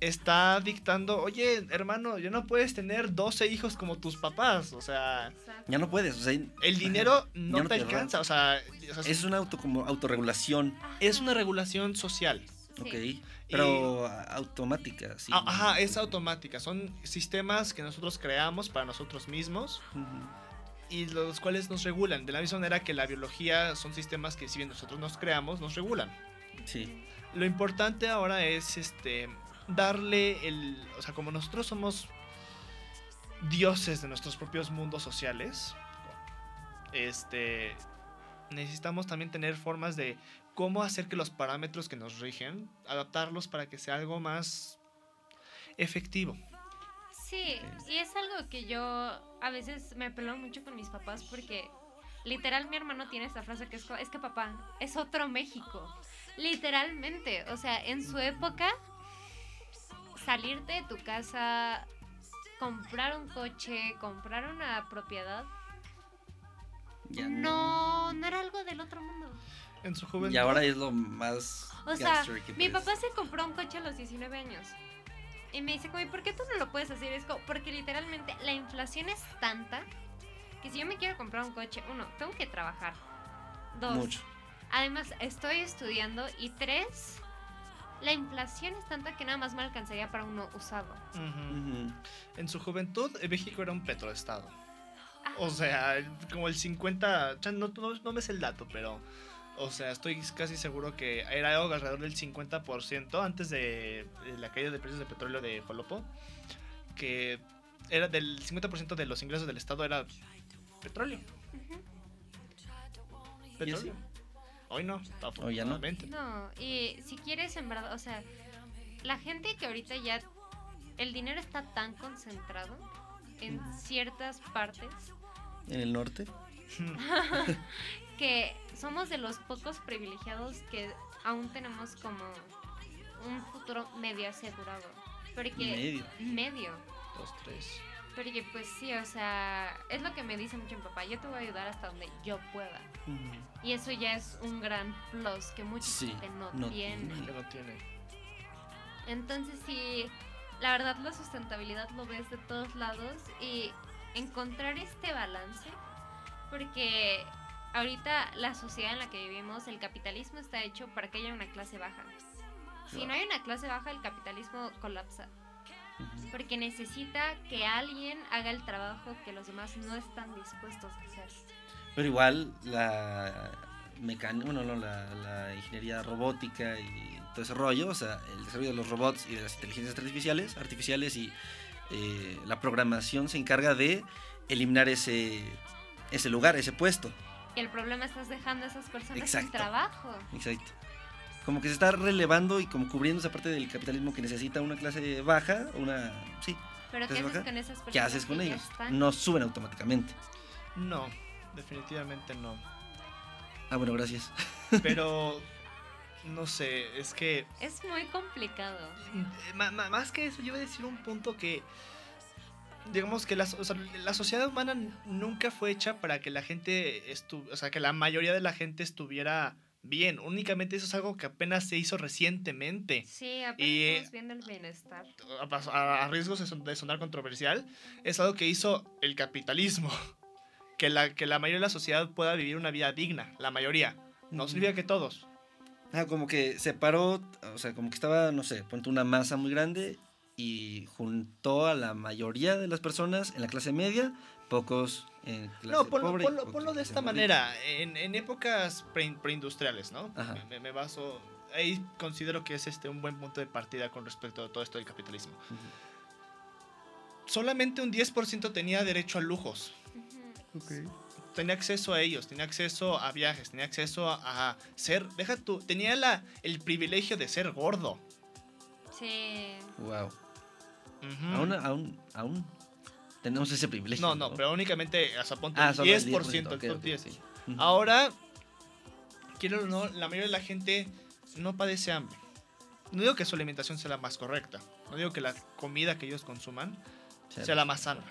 está dictando, oye, hermano, ya no puedes tener 12 hijos como tus papás. O sea, Exacto. Ya no puedes, o sea, el dinero no, te alcanza. O sea, o sea, es una auto, como autorregulación, es una regulación social. Sí. ok, pero automática, sí. Ah, Ajá, es automática. Son sistemas que nosotros creamos para nosotros mismos y los cuales nos regulan. De la misma manera que la biología son sistemas que si bien nosotros nos creamos, nos regulan. Sí, Lo importante ahora es este darle el, o sea, como nosotros somos dioses de nuestros propios mundos sociales, este necesitamos también tener formas de cómo hacer que los parámetros que nos rigen, adaptarlos para que sea algo más efectivo. Sí, y es algo que yo a veces me peleo mucho con mis papás porque literal mi hermano tiene esta frase que es, es que papá es otro México. Literalmente, o sea, en su época salirte de tu casa, comprar un coche, comprar una propiedad, ya no, no era algo del otro mundo. En su juventud. Y ahora es lo más. O sea, que mi papá se compró un coche a los 19 años. Y me dice, como, "¿Y ¿por qué tú no lo puedes hacer? Es como, porque literalmente la inflación es tanta que si yo me quiero comprar un coche, uno, tengo que trabajar. Dos, Mucho. además estoy estudiando. Y tres, la inflación es tanta que nada más me alcanzaría para uno usado. En su juventud, eh, México era un petroestado. Ah. O sea, como el 50, o sea, no, no, no me sé el dato, pero, o sea, estoy casi seguro que era algo alrededor del 50% antes de, la caída de precios de petróleo de Folopo, que era del 50% de los ingresos del Estado era petróleo. Ujú. Petróleo. Hoy no, Hoy ya no. No, y si quieres en verdad, o sea, la gente que ahorita ya el dinero está tan concentrado en ciertas partes En el norte. que somos de los pocos privilegiados que aún tenemos como un futuro medio asegurado. Porque Medio. medio. Dos, tres. Porque pues sí, o sea, es lo que me dice mucho mi papá, yo te voy a ayudar hasta donde yo pueda. Y eso ya es un gran plus que mucha Sí, gente no, no tiene. Que no tiene. Entonces sí, la verdad la sustentabilidad lo ves de todos lados y encontrar este balance, porque ahorita la sociedad en la que vivimos, el capitalismo está hecho para que haya una clase baja. Si no hay una clase baja, el capitalismo colapsa. Porque necesita que alguien haga el trabajo que los demás no están dispuestos a hacer. Pero igual la mecánica, bueno, no, la, la ingeniería robótica y todo ese rollo, o sea, el desarrollo de los robots y de las inteligencias artificiales, artificiales y eh, la programación se encarga de eliminar ese, ese lugar, ese puesto. Y el problema estás dejando a esas personas sin Exacto. trabajo. Exacto. Como que se está relevando y como cubriendo esa parte del capitalismo que necesita una clase baja, una... Sí, Pero ¿qué ¿Clase haces baja? con esas personas? ¿qué haces con ellos? No suben automáticamente. No, definitivamente no. Ah, bueno, gracias. Pero, no sé, es que Es muy complicado. Eh, más que eso, yo voy a decir un punto que. Digamos que la, so- o sea, la sociedad humana nunca fue hecha para que la gente estu o sea, que la mayoría de la gente estuviera bien. Únicamente eso es algo que apenas se hizo recientemente. Sí, apenas Y, eh, estamos viendo el bienestar. A, a- a riesgos de, son- de sonar controversial, es algo que hizo el capitalismo. Que la, que la mayoría de la sociedad pueda vivir una vida digna, la mayoría. No Ujú. significa que todos. Ah, como que separó, o sea, como que estaba, no sé, ponte una masa muy grande y juntó a la mayoría de las personas en la clase media, pocos en clase No, ponlo, pobre. ponlo- ponlo de esta manera. En, en épocas pre- preindustriales, ¿no? Me, me- me baso. Ahí considero que es este un buen punto de partida con respecto a todo esto del capitalismo. Solamente un 10% tenía derecho a lujos. Tenía acceso a ellos, tenía acceso a viajes, tenía acceso a, a ser. Deja tú, tenía la, el privilegio de ser gordo. Sí. Wow. Aún, aún, aún tenemos ese privilegio. No, no, pero únicamente, o sea, ponte Ah, el solo el 10%, el 10%, ok, top ok, 10. ok. Ujú. Ahora, quiero o no, la mayoría de la gente no padece hambre. No digo que su alimentación sea la más correcta. No digo que la comida que ellos consuman Sea- sea la más sana.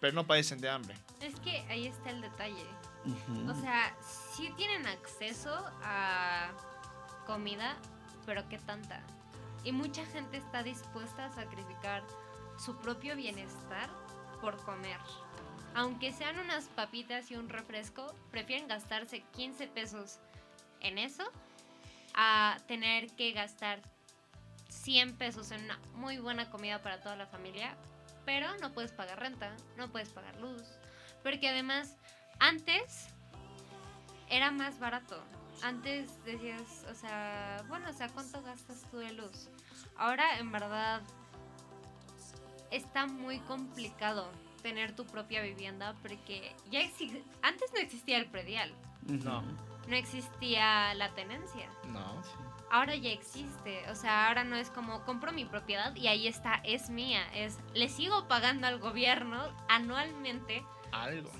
Pero no padecen de hambre. Es que ahí está el detalle. O sea, sí tienen acceso a comida, pero qué tanta. Y mucha gente está dispuesta a sacrificar su propio bienestar por comer. Aunque sean unas papitas y un refresco, prefieren gastarse 15 pesos en eso a tener que gastar 100 pesos en una muy buena comida para toda la familia, pero no puedes pagar renta, no puedes pagar luz, porque además antes era más barato. Antes decías, o sea, bueno, o sea, ¿cuánto gastas tú de luz? Ahora, en verdad, está muy complicado tener tu propia vivienda porque ya antes no existía el predial. No. no existía la tenencia. No. Ahora ya existe, o sea, ahora no es como compro mi propiedad y ahí está, es mía, es le sigo pagando al gobierno anualmente Algo.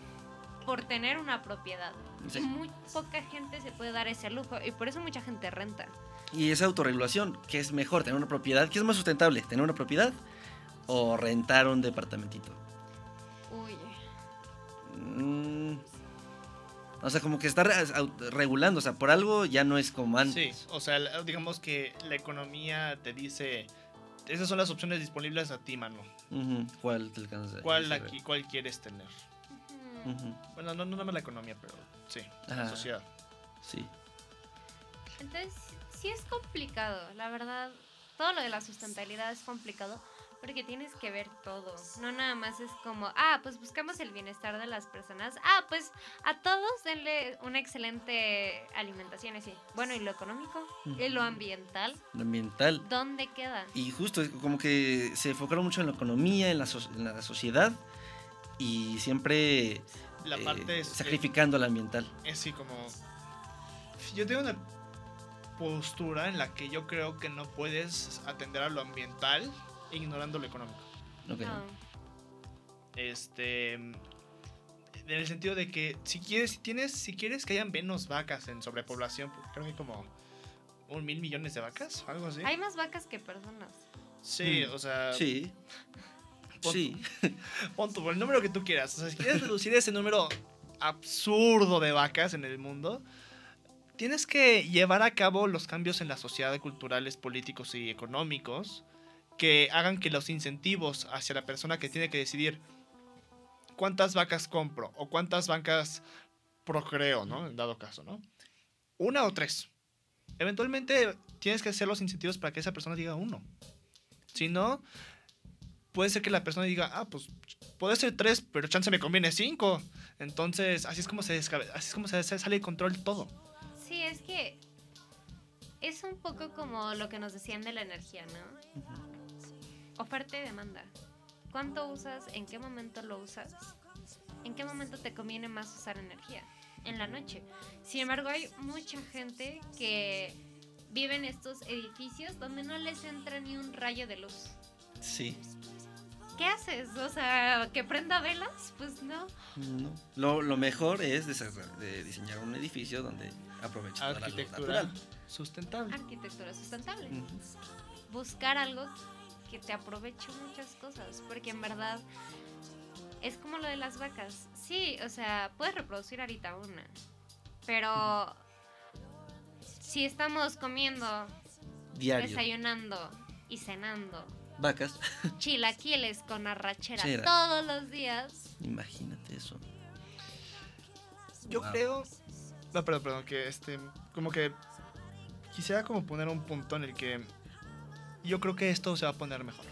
por tener una propiedad. Sí. Muy poca gente se puede dar ese lujo y por eso mucha gente renta. Y esa autorregulación, ¿qué es mejor? ¿Tener una propiedad? ¿Qué es más sustentable? ¿Tener una propiedad o rentar un departamentito? Uy, Mm, o sea, como que está regulando, o sea, por algo ya no es como antes. Sí, o sea, la- digamos que la economía te dice. Esas son las opciones disponibles a ti, mano. ¿Cuál te alcanza? ¿Cuál, aquí, cuál quieres tener? Ujú, Bueno, no, no nada más la economía, pero sí, la Ajá. sociedad. Sí. Entonces, sí es complicado, la verdad. Todo lo de la sustentabilidad es complicado, Porque tienes que ver todo. No nada más es como, ah, pues buscamos el bienestar de las personas. Ah, pues a todos denle una excelente alimentación. Así. Bueno, ¿y lo económico? ¿Y lo ambiental? Lo ambiental. ¿Dónde queda? Y justo, como que se enfocaron mucho en la economía, en la, so- en la sociedad y siempre La eh, parte es, sacrificando la ambiental. es así como... Yo tengo una postura en la que yo creo que no puedes atender a lo ambiental ignorando lo económico. Ok. No. Este. En el sentido de que si quieres, si tienes, si quieres que haya menos vacas en sobrepoblación, porque creo que hay como un mil millones de vacas, algo así. Hay más vacas que personas. Sí, Mm. o sea, Sí. pon- Sí. pon por el número que tú quieras. O sea, si quieres reducir ese número absurdo de vacas en el mundo, tienes que llevar a cabo los cambios en la sociedad, culturales, políticos y económicos que hagan que los incentivos hacia la persona que tiene que decidir cuántas vacas compro o cuántas vacas procreo, ¿no? En dado caso, ¿no? Una o tres. Eventualmente tienes que hacer los incentivos para que esa persona diga uno. Si no, puede ser que la persona diga, ah, pues puede ser tres, pero chance me conviene cinco. Entonces, así es como se, descabe- así es como se, sale de control todo. Sí, es que es un poco como lo que nos decían de la energía, ¿no? Oferta y demanda. ¿Cuánto usas? ¿En qué momento lo usas? ¿En qué momento te conviene más usar energía? En la noche. Sin embargo, hay mucha gente que vive en estos edificios donde no les entra ni un rayo de luz. Sí. ¿Qué haces? O sea, ¿que prenda velas? Pues no. No. Lo, lo mejor es de diseñar un edificio donde aproveche toda la luz natural. sustentable. Arquitectura sustentable. Buscar algo que te aproveche muchas cosas, porque en verdad es como lo de las vacas. Sí, o sea, puedes reproducir ahorita una, pero si estamos comiendo, Diario. desayunando y cenando Vacas. chilaquiles con arrachera Chera. todos los días, Imagínate eso. Yo Wow. creo. No, perdón, perdón, que este. Como que. Quisiera como poner un punto en el que. Yo creo que esto se va a poner mejor.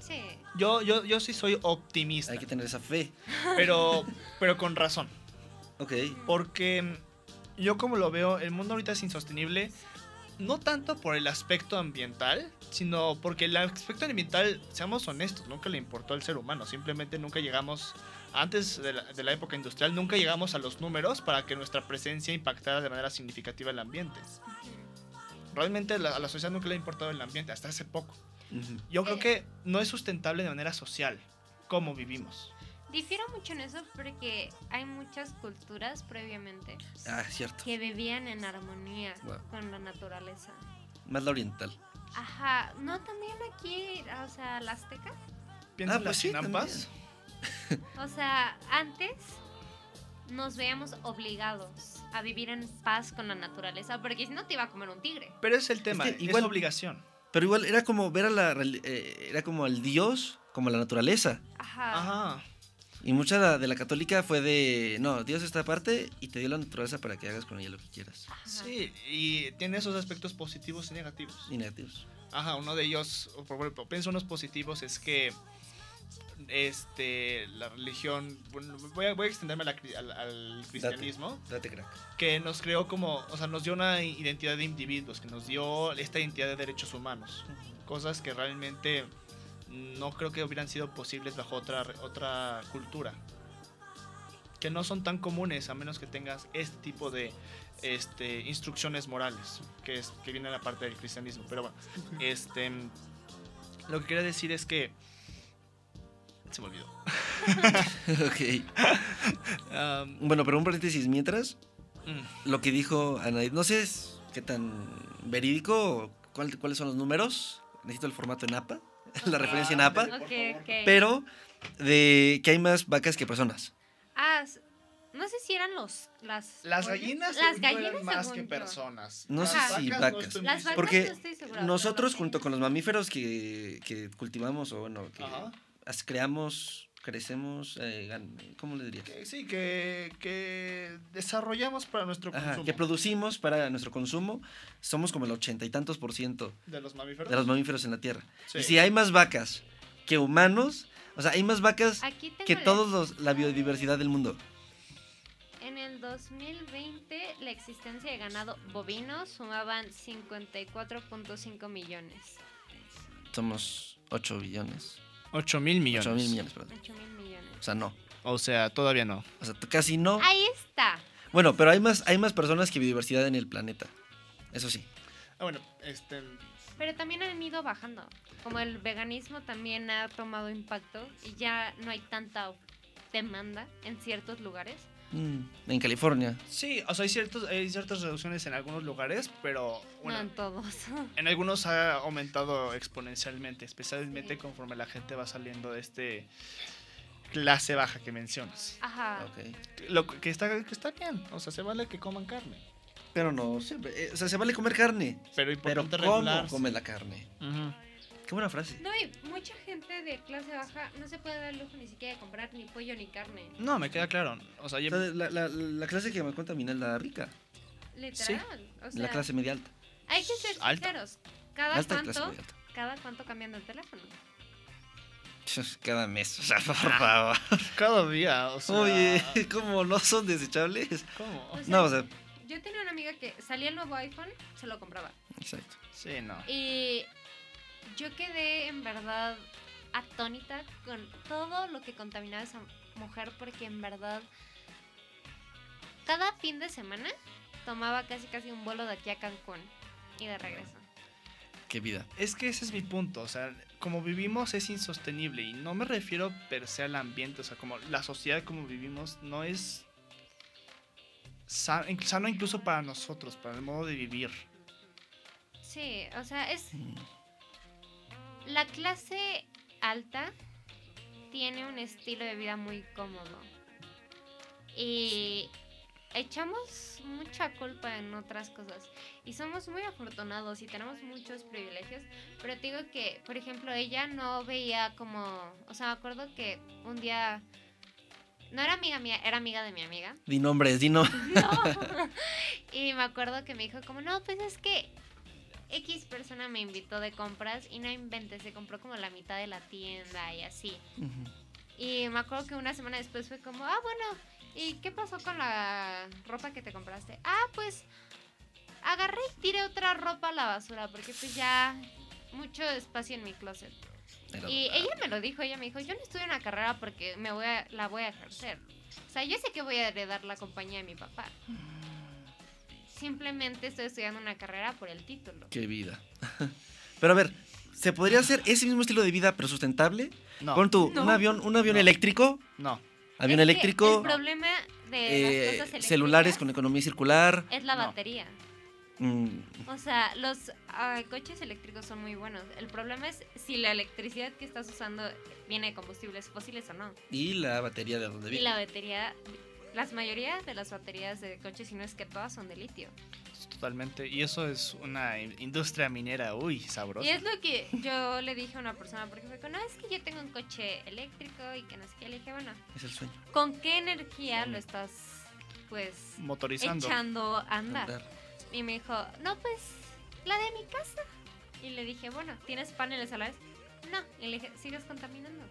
sí, Yo, yo, yo sí soy optimista. Hay que tener esa fe. Pero, pero con razón. Ok. Porque yo como lo veo, el mundo ahorita es insostenible. No tanto por el aspecto ambiental, sino porque el aspecto ambiental, seamos honestos, nunca le importó al ser humano. Simplemente nunca llegamos, antes de la, de la época industrial, nunca llegamos a los números para que nuestra presencia impactara de manera significativa el ambiente. Realmente la- a la sociedad nunca le ha importado el ambiente, hasta hace poco. Yo creo Eh. que no es sustentable de manera social, como vivimos. difiero mucho en eso porque hay muchas culturas previamente Ah, cierto. que vivían en armonía Wow. con la naturaleza. Más la oriental. Ajá, no también aquí, o sea, la azteca. Piensa Ah, en pues las sí. O sea, antes nos veíamos obligados a vivir en paz con la naturaleza, porque si no te iba a comer un tigre. Pero es el tema, que es igual- obligación. Pero igual era como ver a la. eh, era como al Dios, como la naturaleza. Ajá. Ah. Y mucha de la, de la católica fue de. No, Dios está aparte y te dio la naturaleza para que hagas con ella lo que quieras. ajá. Sí, y tiene esos aspectos positivos y negativos. Y negativos. Ajá, uno de ellos, o por ejemplo, pienso unos positivos es que este la religión, bueno, voy a, voy a extenderme a la cri- al, al cristianismo, Date crack. que nos creó como, o sea, nos dio una identidad de individuos, que nos dio esta identidad de derechos humanos, cosas que realmente no creo que hubieran sido posibles bajo otra, otra cultura. Que no son tan comunes a menos que tengas este tipo de este, instrucciones morales, que, es, que viene a la parte del cristianismo. Pero bueno, este, lo que quería decir es que... Se me olvidó. ok. Um, Bueno, pero un paréntesis mientras. mm, Lo que dijo Anaid. No sé es- qué tan verídico. cuál- ¿Cuáles son los números? Necesito el formato en APA. la referencia en Ah, APA. Ok, ok. Pero de que hay más vacas que personas. Ah, no sé si eran los las Las gallinas, las gallinas eran más que yo. personas. No Las sé si vacas. Las vacas. Porque no estoy segura, pero Nosotros junto con los mamíferos que, que cultivamos o bueno, que. As- creamos, crecemos, eh, ¿cómo le dirías? Que sí, que, que desarrollamos para nuestro Ajá, consumo. que producimos para nuestro consumo, somos como el ochenta y tantos por ciento de los mamíferos. de los mamíferos en la Tierra. Sí. Y si hay más vacas que humanos. O sea, hay más vacas que los, la biodiversidad del mundo. En el 2020, la existencia de ganado bovino sumaban 54.5 millones. Somos 8 billones. 8 mil millones. 8 mil millones, perdón. 8 mil millones. O sea, no. O sea, todavía no. O sea, casi no. Ahí está. Bueno, pero hay más, hay más personas que biodiversidad en el planeta. Eso sí. Ah, bueno, este. Pero también han ido bajando. Como el veganismo también ha tomado impacto y ya no hay tanta demanda en ciertos lugares. Mm, en California. Sí, o sea, hay, ciertos, hay ciertas reducciones en algunos lugares, pero bueno, No en todos. en algunos ha aumentado exponencialmente, especialmente Sí. conforme la gente va saliendo de este clase baja que mencionas. Ajá. Ok. Lo que está, que está bien, o sea, se vale que coman carne. Pero no, siempre, eh, o sea, se vale comer carne. Pero Pero ¿cómo comes la carne? Ujú. Qué buena frase. No, y mucha gente de clase baja no se puede dar lujo ni siquiera de comprar ni pollo ni carne. No, me queda claro. O sea, O yo- sea, la, la- la clase que me cuenta Mina es la rica. Literal. O sea, la clase media alta. hay que ser Alta. sinceros. Cada Alta cuánto, cada cuánto cambian el teléfono. Cada mes, o sea, por favor. cada día, o sea... Oye, ¿cómo no son desechables? ¿Cómo? O sea, No, o sea, Yo tenía una amiga que salía el nuevo iPhone, se lo compraba. exacto. Sí, no. Y yo quedé en verdad atónita con todo lo que contaminaba esa mujer porque en verdad cada fin de semana tomaba casi casi un vuelo de aquí a Cancún y de regreso. Qué vida. Es que ese es mi punto, o sea, como vivimos es insostenible y no me refiero per se al ambiente, o sea, como la sociedad como vivimos no es sa- sano incluso para nosotros, para el modo de vivir. Sí, o sea, es Mm. La clase alta tiene un estilo de vida muy cómodo. Y echamos mucha culpa en otras cosas. Y somos muy afortunados y tenemos muchos privilegios. Pero te digo que, por ejemplo, ella no veía como... O sea, me acuerdo que un día... No era amiga mía, era amiga de mi amiga. Di nombres, di no. No. y me acuerdo que me dijo como, no, pues es que X persona me invitó de compras y no inventes, se compró como la mitad de la tienda y así. Ujú. Y me acuerdo que una semana después fue como, ah, bueno, ¿y qué pasó con la ropa que te compraste? Ah, pues agarré y tiré otra ropa a la basura porque pues ya mucho espacio en mi closet. Y ella me lo dijo, ella me dijo, yo no estudio una carrera porque me voy a, la voy a ejercer. O sea, yo sé que voy a heredar la compañía de mi papá. Simplemente estoy estudiando una carrera por el título. Qué vida. Pero a ver, ¿se podría hacer ese mismo estilo de vida pero sustentable? No, Pon tú, No. un avión, un avión No. eléctrico, no. avión Es eléctrico, El problema de eh, las cosas eléctricas celulares con economía circular. es la No. batería. mm, O sea, los coches eléctricos son muy buenos. El problema es si la electricidad que estás usando viene de combustibles fósiles o no. y la batería de donde Y viene. la batería, las mayoría de las baterías de coches, si no es que todas son de litio. Totalmente. Y eso es una in- industria minera, uy, sabrosa. Y es lo que yo le dije a una persona, porque fue como, no, es que yo tengo un coche eléctrico y que no sé qué. Le dije, bueno, Es el sueño. ¿con qué energía lo estás, pues, Motorizando. echando a andar? Andar. Y me dijo, no, pues, la de mi casa. Y le dije, bueno, ¿tienes paneles solares? No. Y le dije, ¿sigues contaminando?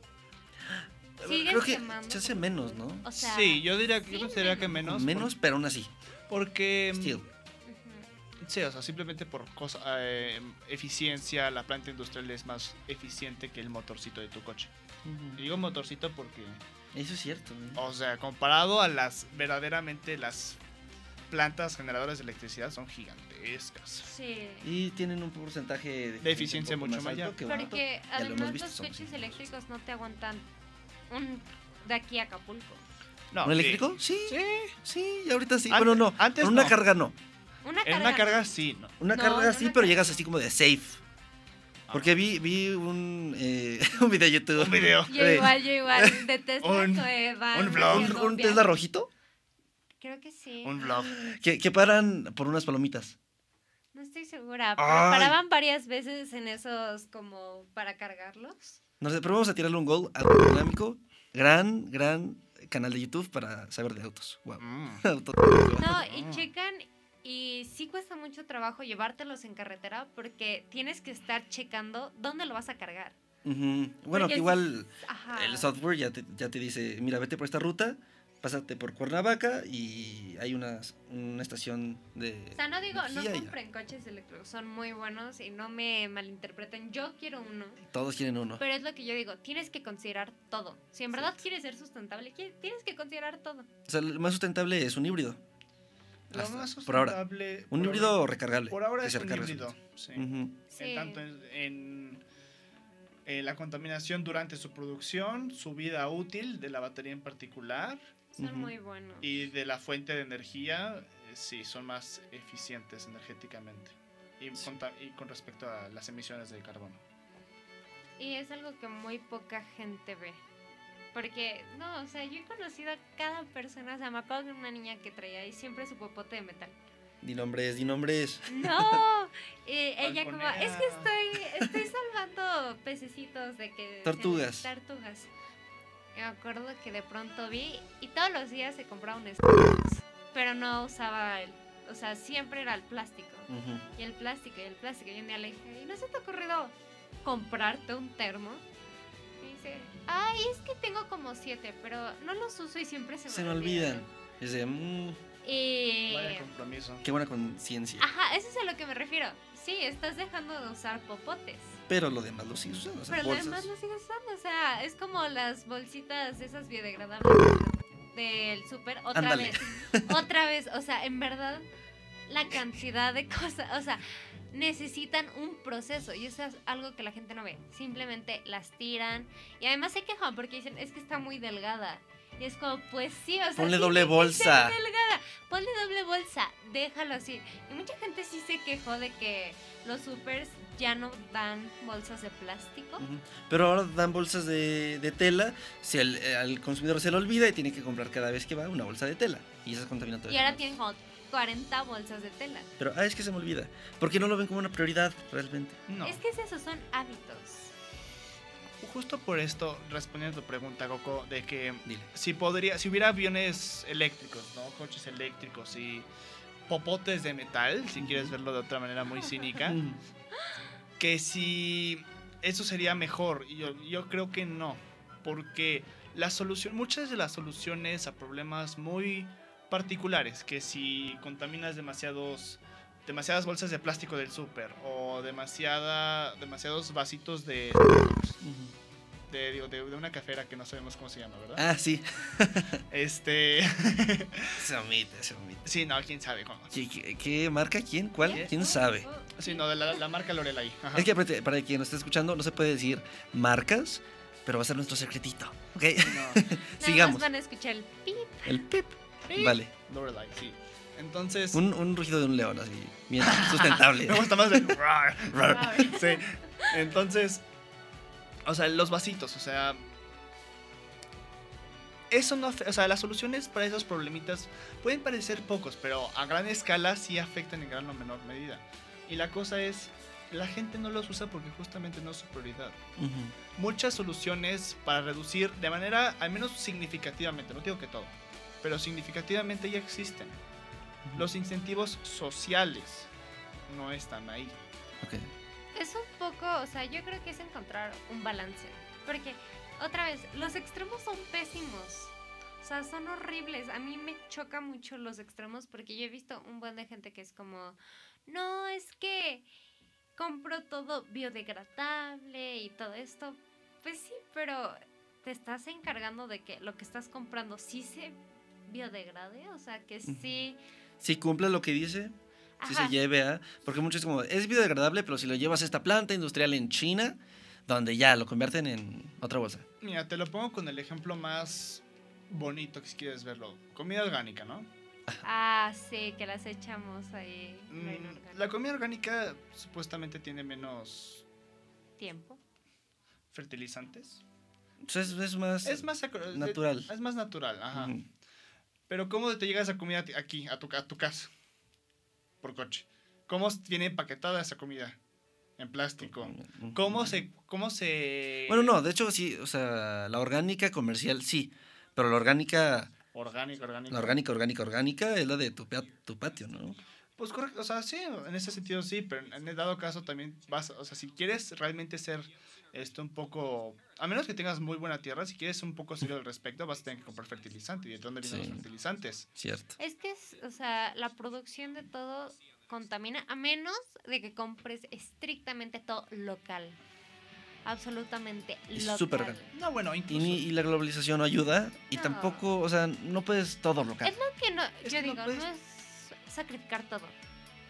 Creo que se hace menos. ¿no? O sea, sí, yo diría sí, yo consideraría que menos. menos. Pero aún así. por- Porque. Still. ujú. Sí, o sea, simplemente por cosa, eh, eficiencia, la planta industrial es más eficiente que el motorcito de tu coche. Digo motorcito porque, Eso es cierto. ¿eh? o sea, comparado a las verdaderamente las plantas generadoras de electricidad son gigantescas. Sí. Y tienen un porcentaje De eficiencia mucho más alto mayor. que. Porque Ya además los coches eléctricos no te aguantan un de aquí a Acapulco. No, ¿Un eléctrico? Sí. Sí. Sí, y ahorita sí. Bueno, no. antes Con una no. carga no. Una En carga, una no. carga sí, ¿no? Una No, carga sí, una pero carga- llegas así como de safe. Porque vi, vi un, eh, un video de YouTube. Un video. Yo igual, yo igual. Detesto Un- Eva. un vlog. Tesla rojito Creo que sí. Un vlog. que, que paran por unas palomitas. No estoy segura. Pero Ay. paraban varias veces en esos como para cargarlos. No sé, pero vamos a tirarle un gol a dinámico. Gran, gran canal de YouTube para saber de autos. Wow. Mm. No, y checan y sí cuesta mucho trabajo llevártelos en carretera porque tienes que estar checando dónde lo vas a cargar. Bueno, Porque igual el software ya te, ya te dice, mira, vete por esta ruta, pásate por Cuernavaca y hay una, una estación de... O sea, no digo, no compren coches eléctricos, son muy buenos y no me malinterpreten. Yo quiero uno, Todos quieren uno. pero es lo que yo digo, tienes que considerar todo. Si en verdad quieres ser sustentable, tienes que considerar todo. O sea, el más sustentable es un híbrido. Lo Hasta- más por ahora. sustentable- Un por híbrido ahora- recargable. Por ahora es un híbrido. Sí. En tanto en, en, eh, la contaminación durante su producción, su vida útil de la batería en particular Son muy buenos. y de la fuente de energía, eh, sí, son más eficientes energéticamente. Y, con, ta- y con respecto a las emisiones de carbono. Y es algo que muy poca gente ve. Porque, no, o sea, yo he conocido a cada persona, o sea, me acuerdo de una niña que traía ahí siempre su popote de metal. Di nombres, di nombres. No, eh, ella como, es que estoy, estoy salvando pececitos de que... Tortugas. Tartugas. Y me acuerdo que de pronto vi y todos los días se compraba un Starbucks, pero no usaba el, o sea, siempre era el plástico. Y el plástico, y el plástico. Y un día le dije, ¿y no se te ha ocurrido comprarte un termo? Y dice, ay, es que tengo como siete, pero no los uso y siempre se me, Se me olvidan. Mm, Y... Vaya compromiso. qué buena conciencia. Ajá, eso es a lo que me refiero. Sí, estás dejando de usar popotes. Pero lo demás lo sigues usando. o sea, Pero bolsas. además lo sigues usando. O sea, es como las bolsitas esas biodegradables del súper. Otra Ándale. vez. Otra vez. O sea, en verdad, la cantidad de cosas. O sea, necesitan un proceso. Y eso es algo que la gente no ve. Simplemente las tiran. Y además se quejan porque dicen, es que está muy delgada. Y es como, pues sí, o sea. Ponle sí doble bolsa. delgada. Ponle doble bolsa. Déjalo así. Y mucha gente sí se quejó de que los supers ya no dan bolsas de plástico. Pero ahora dan bolsas de, de tela. Si el- eh, al consumidor se le olvida y tiene que comprar cada vez que va una bolsa de tela. Y eso contamina todo. Y ahora tienen como 40 bolsas de tela. Pero, ah, es que se me olvida. Porque no lo ven como una prioridad realmente. No. Es que es eso, son hábitos. Justo por esto, respondiendo a tu pregunta, Coco, de que Dile. si podría, si hubiera aviones eléctricos, ¿no? Coches eléctricos y popotes de metal, si quieres verlo de otra manera muy cínica, que si eso sería mejor. Y yo, yo creo que no, porque la solución, muchas de las soluciones a problemas muy particulares, que si contaminas demasiados demasiadas bolsas de plástico del súper o demasiada demasiados vasitos de De, digo, de, de una cafera que no sabemos cómo se llama, ¿verdad? Ah, sí. Este. Se omite, se omite. sí, no, quién sabe cómo. ¿Qué, qué- qué marca? ¿Quién? ¿Cuál? ¿Qué? ¿Quién sabe? Oh, Sí, no, de la, la marca Lorelai. Ajá. Es que aparte, para quien nos esté escuchando, no se puede decir marcas, pero va a ser nuestro secretito. ¿Ok? No, nada Sigamos. más van a escuchar el pip. El pip. Sí. Vale. Lorelai, sí. Entonces. Un, un rugido de un león, así. Bien sustentable. Me gusta más el. sí. Entonces. O sea, los vasitos, o sea. Eso no. O sea, las soluciones para esos problemitas pueden parecer pocos, pero a gran escala sí afectan en gran o menor medida. Y la cosa es. La gente no los usa porque justamente no es su prioridad. Ujú. muchas soluciones para reducir de manera al menos significativamente, no digo que todo, pero significativamente ya existen. Los incentivos sociales no están ahí. Ok. Es un poco, o sea, yo creo que es encontrar un balance. Porque, otra vez, los extremos son pésimos. O sea, son horribles. A mí me choca mucho los extremos porque yo he visto un buen de gente que es como, no, es que compro todo biodegradable y todo esto. Pues sí, pero te estás encargando de que lo que estás comprando sí se biodegrade, o sea, que sí... Si cumple lo que dice, si Ajá. se lleve a. Porque muchos es como, es biodegradable, pero si lo llevas a esta planta industrial en China, donde ya lo convierten en otra bolsa. Mira, te lo pongo con el ejemplo más bonito que si quieres verlo. Comida orgánica, ¿no? Ah, sí, que las echamos ahí. Mm, la comida orgánica supuestamente tiene menos Tiempo. fertilizantes. Entonces es más. Es más acro- natural. Es más natural, ajá. Pero ¿cómo te llega esa comida aquí, a tu, a tu casa? Por coche. ¿Cómo viene empaquetada esa comida? En plástico. ¿Cómo se...? Cómo se Bueno, no, de hecho sí, o sea, la orgánica comercial sí, pero la orgánica, Orgánico, orgánico. la orgánica, orgánica, orgánica es la de tu, tu patio, ¿no? Pues correcto, o sea, sí, en ese sentido sí, pero en el dado caso también vas, o sea, si quieres realmente ser esto un poco, a menos que tengas muy buena tierra, si quieres un poco serio al respecto, vas a tener que comprar fertilizante. ¿Y de dónde vienen Sí. los fertilizantes? Cierto. Es que, es, o sea, la producción de todo contamina a menos de que compres estrictamente todo local. Absolutamente Es local. súper. No, bueno, Y, incluso... y la globalización no ayuda. Y No. tampoco, o sea, no puedes todo local. Es lo que no, Es yo que no digo, puedes- no es sacrificar todo.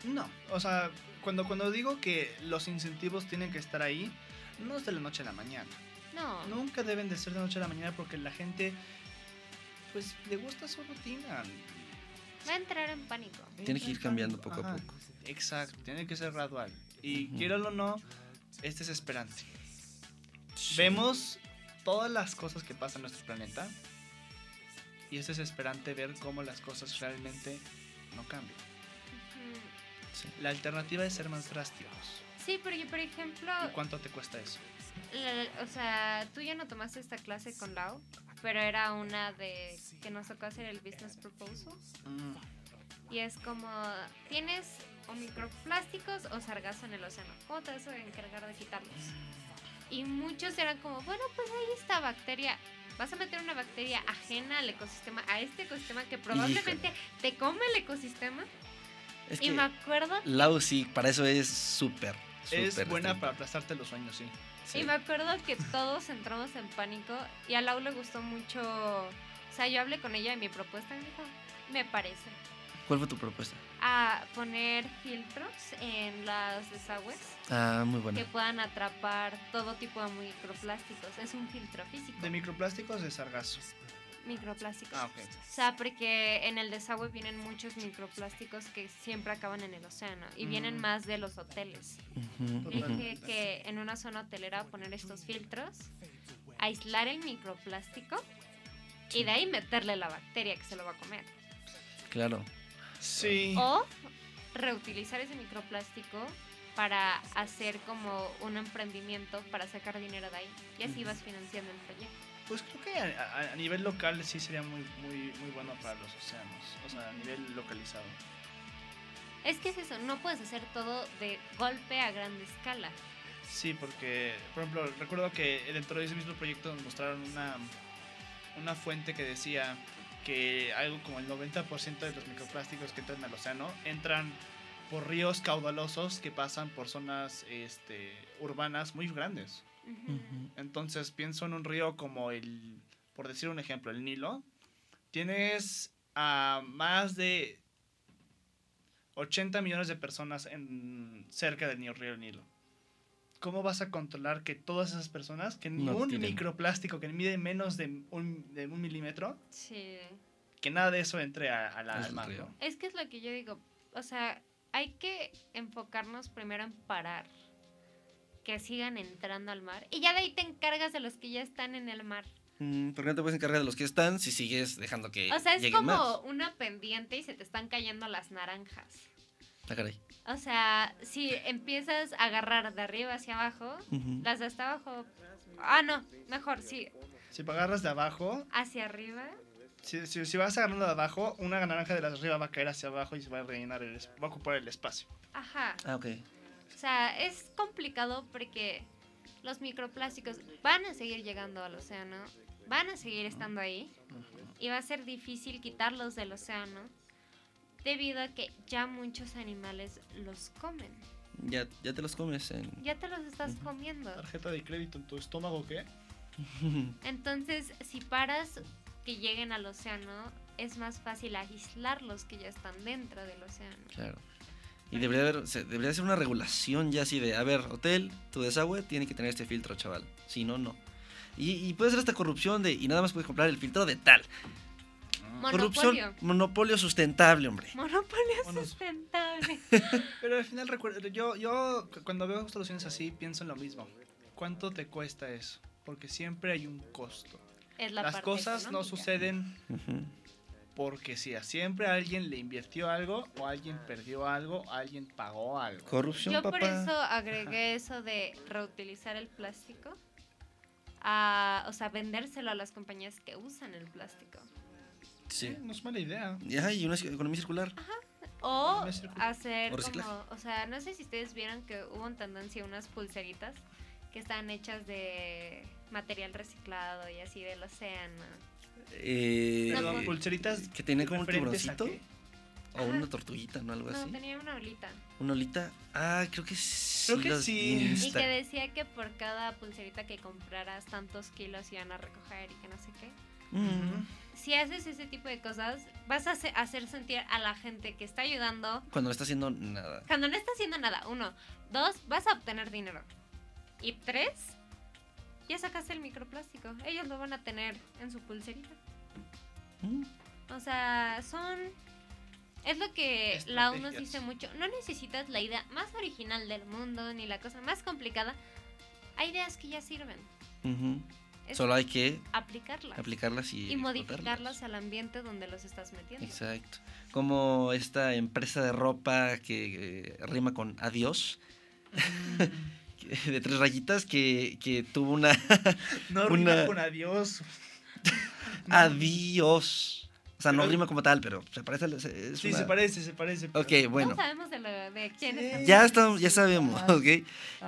No, o sea, cuando, cuando digo que los incentivos tienen que estar ahí, no es de la noche a la mañana. No. Nunca deben de ser de la noche a la mañana porque la gente, pues, le gusta su rutina. Va a entrar en pánico. Tiene que ir cambiando poco a poco. Exacto, tiene que ser gradual. Y quiero o no, es desesperante. Vemos todas las cosas que pasan en nuestro planeta y es desesperante ver cómo las cosas realmente no cambian. Ujú. Sí. La alternativa es ser más drásticos. Sí, pero yo, por ejemplo, ¿Y cuánto te cuesta eso? la- o sea, tú ya no tomaste esta clase con Lau, pero era una de que nos tocó hacer el business proposal. Y es como, tienes o microplásticos o sargazo en el océano. ¿Cómo te vas a encargar de quitarlos? Y muchos eran como, bueno, pues ahí está bacteria. Vas a meter una bacteria ajena al ecosistema, a este ecosistema que probablemente te come el ecosistema. Es Y que me acuerdo, Lau sí, para eso es súper. Es buena estricta. para aplastarte los sueños, sí. Sí. y me acuerdo que todos entramos en pánico y a Lau le gustó mucho. O sea, yo hablé con ella y mi propuesta me dijo, me parece. ¿Cuál fue tu propuesta? A poner filtros en las desagües Ah, muy buena. que puedan atrapar todo tipo de microplásticos. Es un filtro físico. De microplásticos de sargazo. microplásticos. Ah, ok. O sea, porque en el desagüe vienen muchos microplásticos que siempre acaban en el océano y vienen Mm. más de los hoteles. Dije que en una zona hotelera poner estos filtros, aislar el microplástico y de ahí meterle la bacteria que se lo va a comer. Claro. Sí. O reutilizar ese microplástico para hacer como un emprendimiento para sacar dinero de ahí. Y así vas financiando el proyecto. Pues creo que a, a- a nivel local sí sería muy, muy, muy bueno para los océanos. O sea, a nivel localizado. Es que es eso, no puedes hacer todo de golpe a gran escala. Sí, porque, por ejemplo, recuerdo que dentro de ese mismo proyecto nos mostraron una, una fuente que decía que algo como el 90% de los microplásticos que entran al océano entran por ríos caudalosos que pasan por zonas este, urbanas muy grandes. Entonces pienso en un río como el, por decir un ejemplo, el Nilo. Tienes a más de 80 millones de personas en, cerca del río Nilo. ¿Cómo vas a controlar que todas esas personas, que ni No un tiren. microplástico que mide menos de un, de un milímetro, Sí. que nada de eso entre a, a la, Al al mar? río. ¿no? Es que es lo que yo digo. O sea, hay que enfocarnos primero en parar. Que sigan entrando al mar. Y ya de ahí te encargas de los que ya están en el mar. Mm, ¿Por qué no te puedes encargar de los que están si sigues dejando que O sea, es como más? una pendiente y se te están cayendo las naranjas. Ah, caray. O sea, si empiezas a agarrar de arriba hacia abajo, las de hasta abajo. Ah, no, mejor, sí, Si agarras de abajo, hacia arriba. si, si, si vas agarrando de abajo, una naranja de las de arriba va a caer hacia abajo y se va a rellenar, el, va a ocupar el espacio. Ajá. Ah, ok. O sea, es complicado porque los microplásticos van a seguir llegando al océano, van a seguir estando ahí y va a ser difícil quitarlos del océano debido a que ya muchos animales los comen. Ya, ya te los comes en... Ya te los estás comiendo. ¿Tarjeta de crédito en tu estómago qué? Entonces, si paras que lleguen al océano, es más fácil aislarlos que ya están dentro del océano. Claro. Y debería haber, debería ser una regulación ya así de, a ver, hotel, tu desagüe tiene que tener este filtro, chaval. Si no, no. Y, y puede ser esta corrupción de, y nada más puedes comprar el filtro de tal. Corrupción, Monopolio. monopolio sustentable, hombre. Monopolio Bueno, sustentable. Pero al final recuerdo, yo, yo cu- cuando veo soluciones así pienso en lo mismo. ¿Cuánto te cuesta eso? Porque siempre hay un costo. Es la Las parte cosas no suceden Ujú. porque sí, a siempre alguien le invirtió algo o alguien perdió algo, alguien pagó algo. Corrupción, Yo papá. por eso agregué eso de reutilizar el plástico. A, o sea, vendérselo a las compañías que usan el plástico. Sí. No es mala idea. Y, ajá, y una economía circular. O Me circula. hacer O como, o sea, no sé si ustedes vieron que hubo en tendencia unas pulseritas que estaban hechas de material reciclado y así del océano. Eh, No, Perdón, pulseritas que tenía como un tiburoncito o una tortuguita, ¿no? Algo No, así. tenía una olita. Una olita. Ah, creo que sí. Creo que sí. Y que decía que por cada pulserita que compraras tantos kilos iban a recoger y que no sé qué. Mm. Si haces ese tipo de cosas, vas a hace- hacer sentir a la gente que está ayudando Cuando no está haciendo nada. cuando no está haciendo nada. Uno, dos, vas a obtener dinero. Y tres, ya sacaste el microplástico. Ellos lo van a tener en su pulserita. Mm. O sea, son... Es lo que la ONU dice mucho. No necesitas la idea más original del mundo ni la cosa más complicada. Hay ideas que ya sirven. Ujú. Es Solo hay que aplicarlas. aplicarlas y, y modificarlas al ambiente donde los estás metiendo. Exacto. Como esta empresa de ropa que eh, rima con adiós. de tres rayitas que, que tuvo una No Una- rima con adiós. adiós. O sea, no rima como tal, pero se parece. es Sí, una- se parece, se parece. pero- Ok, bueno. No sabemos de, lo, de quién Sí. es. Ya estamos, ya sabemos, ¿ok?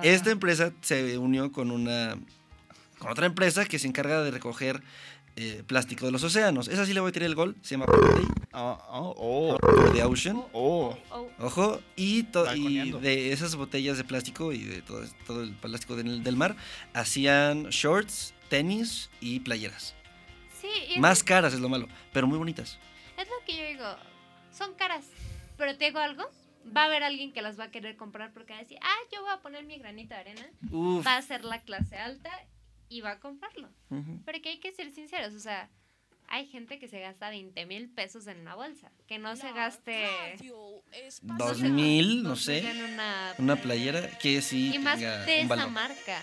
Esta empresa se unió con una con otra empresa que se encarga de recoger eh, plástico de los océanos. Esa sí le voy a tirar el gol. Se llama Oh, oh, oh. The Ocean. Oh. Oh, Ojo, y, de esas botellas de plástico y de todo, todo el plástico del, del mar, hacían shorts, tenis y playeras. sí, y Más caras es lo malo, pero muy bonitas. es lo que yo digo. Son caras. Pero te digo algo. Va a haber alguien que las va a querer comprar porque va a decir, ah, yo voy a poner mi granito de arena. Uf. Va a ser la clase alta y va a comprarlo. Ujú. Pero que hay que ser sinceros. O sea, hay gente que se gasta 20 mil pesos en una bolsa. Que no se gaste Dos mil, no sé. en una, Una playera que sí Y más tenga de un esa valor. marca.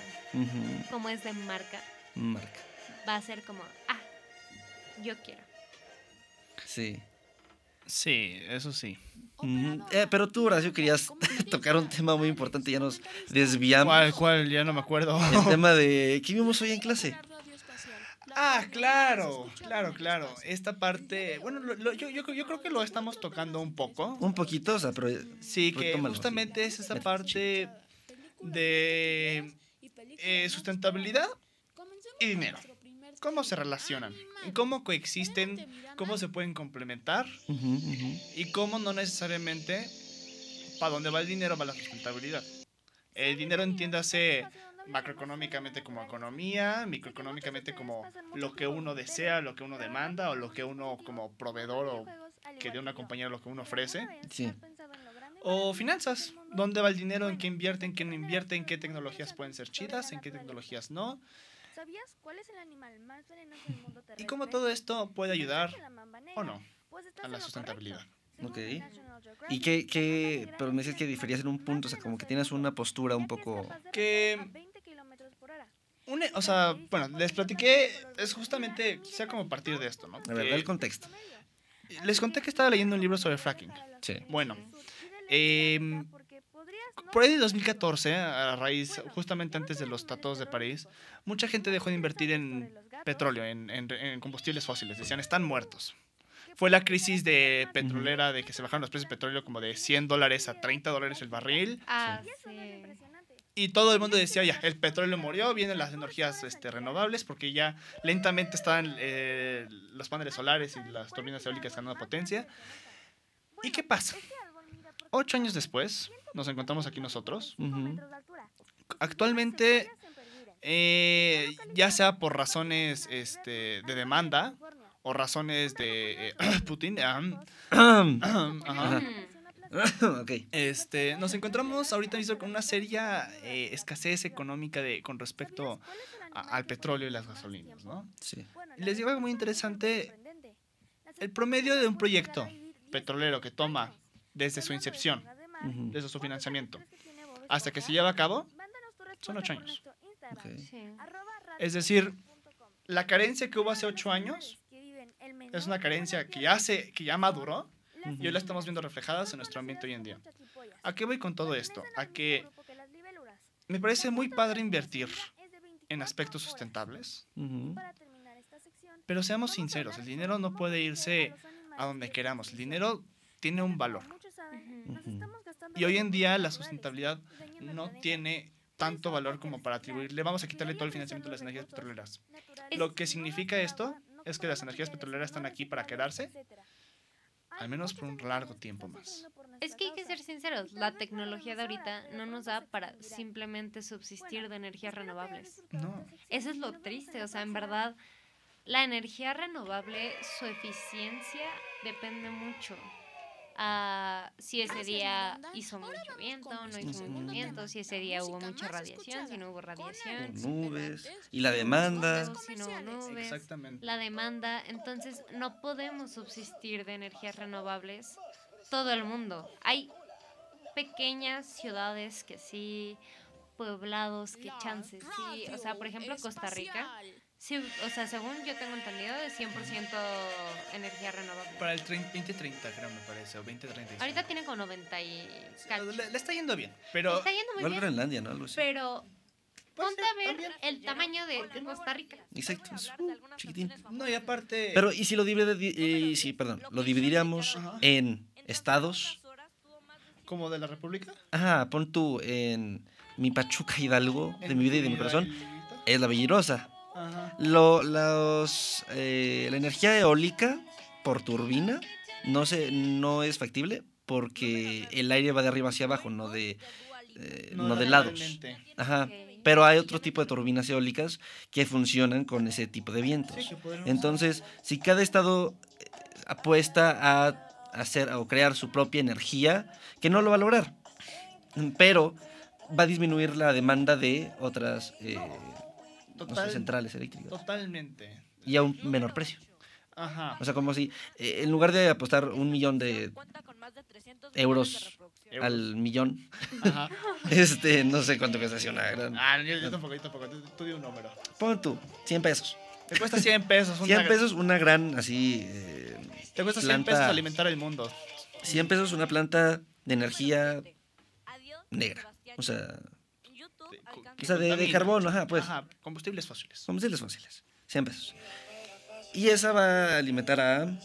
Como es de marca. Marca. Va a ser como, ah, yo quiero. Sí. Sí, eso sí. Eh, pero tú, Horacio, querías tocar un tema muy importante. Ya nos desviamos. ¿Cuál, cuál? Ya no me acuerdo. El tema de. ¿Qué vimos hoy en clase? Ah, claro, claro, claro. Esta parte, bueno, lo- lo- yo, yo, yo creo que lo estamos tocando un poco. Un poquito, o sea, pero. Sí, que Retómalo, justamente es esa Métete parte de eh, sustentabilidad y dinero. ¿Cómo se relacionan? ¿Cómo coexisten? ¿Cómo se pueden complementar? Ujú, ujú. Y cómo no necesariamente para dónde va el dinero va la sustentabilidad. El dinero entiéndase macroeconómicamente como economía, microeconómicamente como lo que uno desea, lo que uno demanda o lo que uno como proveedor o que de una compañía lo que uno ofrece. Sí. O finanzas, ¿dónde va el dinero? ¿En qué invierte? ¿En qué no invierte? ¿En qué tecnologías pueden ser chidas? ¿En qué tecnologías no? ¿Sabías cuál es el animal más venenoso del mundo terrestre? Y cómo todo esto puede ayudar mamba negra. o no Pues a la sustentabilidad. Ok. ¿Y qué, qué, pero me dices que diferías en un punto, o sea, como que tienes una postura un poco... Que- recorrer a 20 kilómetros por hora. Une- o sea, bueno, les platiqué, es justamente, quizá como partir de esto, ¿no? A ver, el contexto. les conté que estaba leyendo un libro sobre fracking. Sí. Bueno, eh, Por ahí de 2014, a raíz, justamente antes de los tratados de París, mucha gente dejó de invertir en petróleo, en, en- en combustibles fósiles. Decían, están muertos. Fue la crisis de petrolera, de que se bajaron los precios de petróleo como de 100 dólares a 30 dólares el barril. Ah, sí. impresionante. Y todo el mundo decía, ya, el petróleo murió, vienen las energías este, renovables, porque ya lentamente estaban eh, los paneles solares y las turbinas eólicas ganando potencia. ¿Y qué pasa? Este árbol mide aproximadamente Ocho años después, nos encontramos aquí nosotros. 5 Ujú. metros de altura. Actualmente, eh, ya sea por razones este, de demanda o razones de eh, Putin, ok. este, nos encontramos ahorita mismo con una seria eh, escasez económica de, con respecto a- al petróleo y las gasolinas, ¿no? Sí. Les digo algo muy interesante. El promedio de un proyecto petrolero que toma desde su incepción, desde su financiamiento, hasta que se lleva a cabo, son ocho años. Ok. Sí. Es decir, la carencia que hubo hace ocho años es una carencia que ya, se, que ya maduró y hoy la estamos viendo reflejadas en nuestro ambiente hoy en día. ¿A qué voy con todo esto? A que me parece muy padre invertir en aspectos sustentables, pero seamos sinceros, el dinero no puede irse a donde queramos. El dinero tiene un valor. Nos Ujú. estamos gastando Y hoy en día la sustentabilidad no tiene tanto valor como para atribuirle, vamos a quitarle todo el financiamiento de las energías petroleras. Lo que significa esto es que las energías petroleras están aquí para quedarse, al menos por un largo tiempo más. Es que hay que ser sinceros, la tecnología de ahorita no nos da para simplemente subsistir de energías renovables. No. Eso es lo triste, o sea, en verdad, la energía renovable, su eficiencia depende mucho. A si ese día hizo mucho viento, no hizo mucho viento, si ese día hubo mucha radiación, si no hubo radiación, Nubes. Y la demanda. si no hubo nubes, Exactamente. la demanda. Entonces, no podemos subsistir de energías renovables todo el mundo. Hay pequeñas ciudades que sí, poblados que chances sí. O sea, por ejemplo, Costa Rica. Sí, o sea, según yo tengo entendido, es 100% energía renovable. Para el 30 2030, creo, me parece, o 2035. Ahorita tiene como 90 y cacho. Le, le está yendo bien, pero... Está yendo muy Igual bien, Groenlandia, ¿no? Algo así. pero ponte a ver también. el tamaño de Costa Rica. Exacto, es uh, chiquitín. No, y aparte... Pero, ¿y si lo divide- y si, perdón, lo dividiríamos Ajá. en estados? ¿Como de la República? Ajá, pon tú en mi Pachuca Hidalgo, de mi vida y de mi corazón, es la Bellirosa. Ajá. Lo, los, eh, la energía eólica por turbina no, se, no es factible porque el aire va de arriba hacia abajo, no de, eh, no de lados. Ajá. Pero hay otro tipo de turbinas eólicas que funcionan con ese tipo de vientos. Sí, Entonces, si cada estado eh, apuesta a hacer o crear su propia energía, que no lo va a lograr, pero va a disminuir la demanda de otras eh, Total- centrales eléctricas Totalmente. y a un menor precio. Ajá. O sea, como si eh, en lugar de apostar un millón de euros al millón, Ajá. este, no sé cuánto cuesta así una gran... Ah, yo, yo tampoco, yo tampoco. Tú, tú di un número. Pon tú, 100 pesos. Te cuesta 100 pesos. una- 100 pesos una gran así... eh, Te cuesta 100 planta- pesos alimentar el mundo. 100 pesos una planta de energía negra. O sea, o sea de, de carbón, ajá, pues. Ajá, combustibles fósiles. Combustibles fósiles. 100 pesos. Y esa va a alimentar a...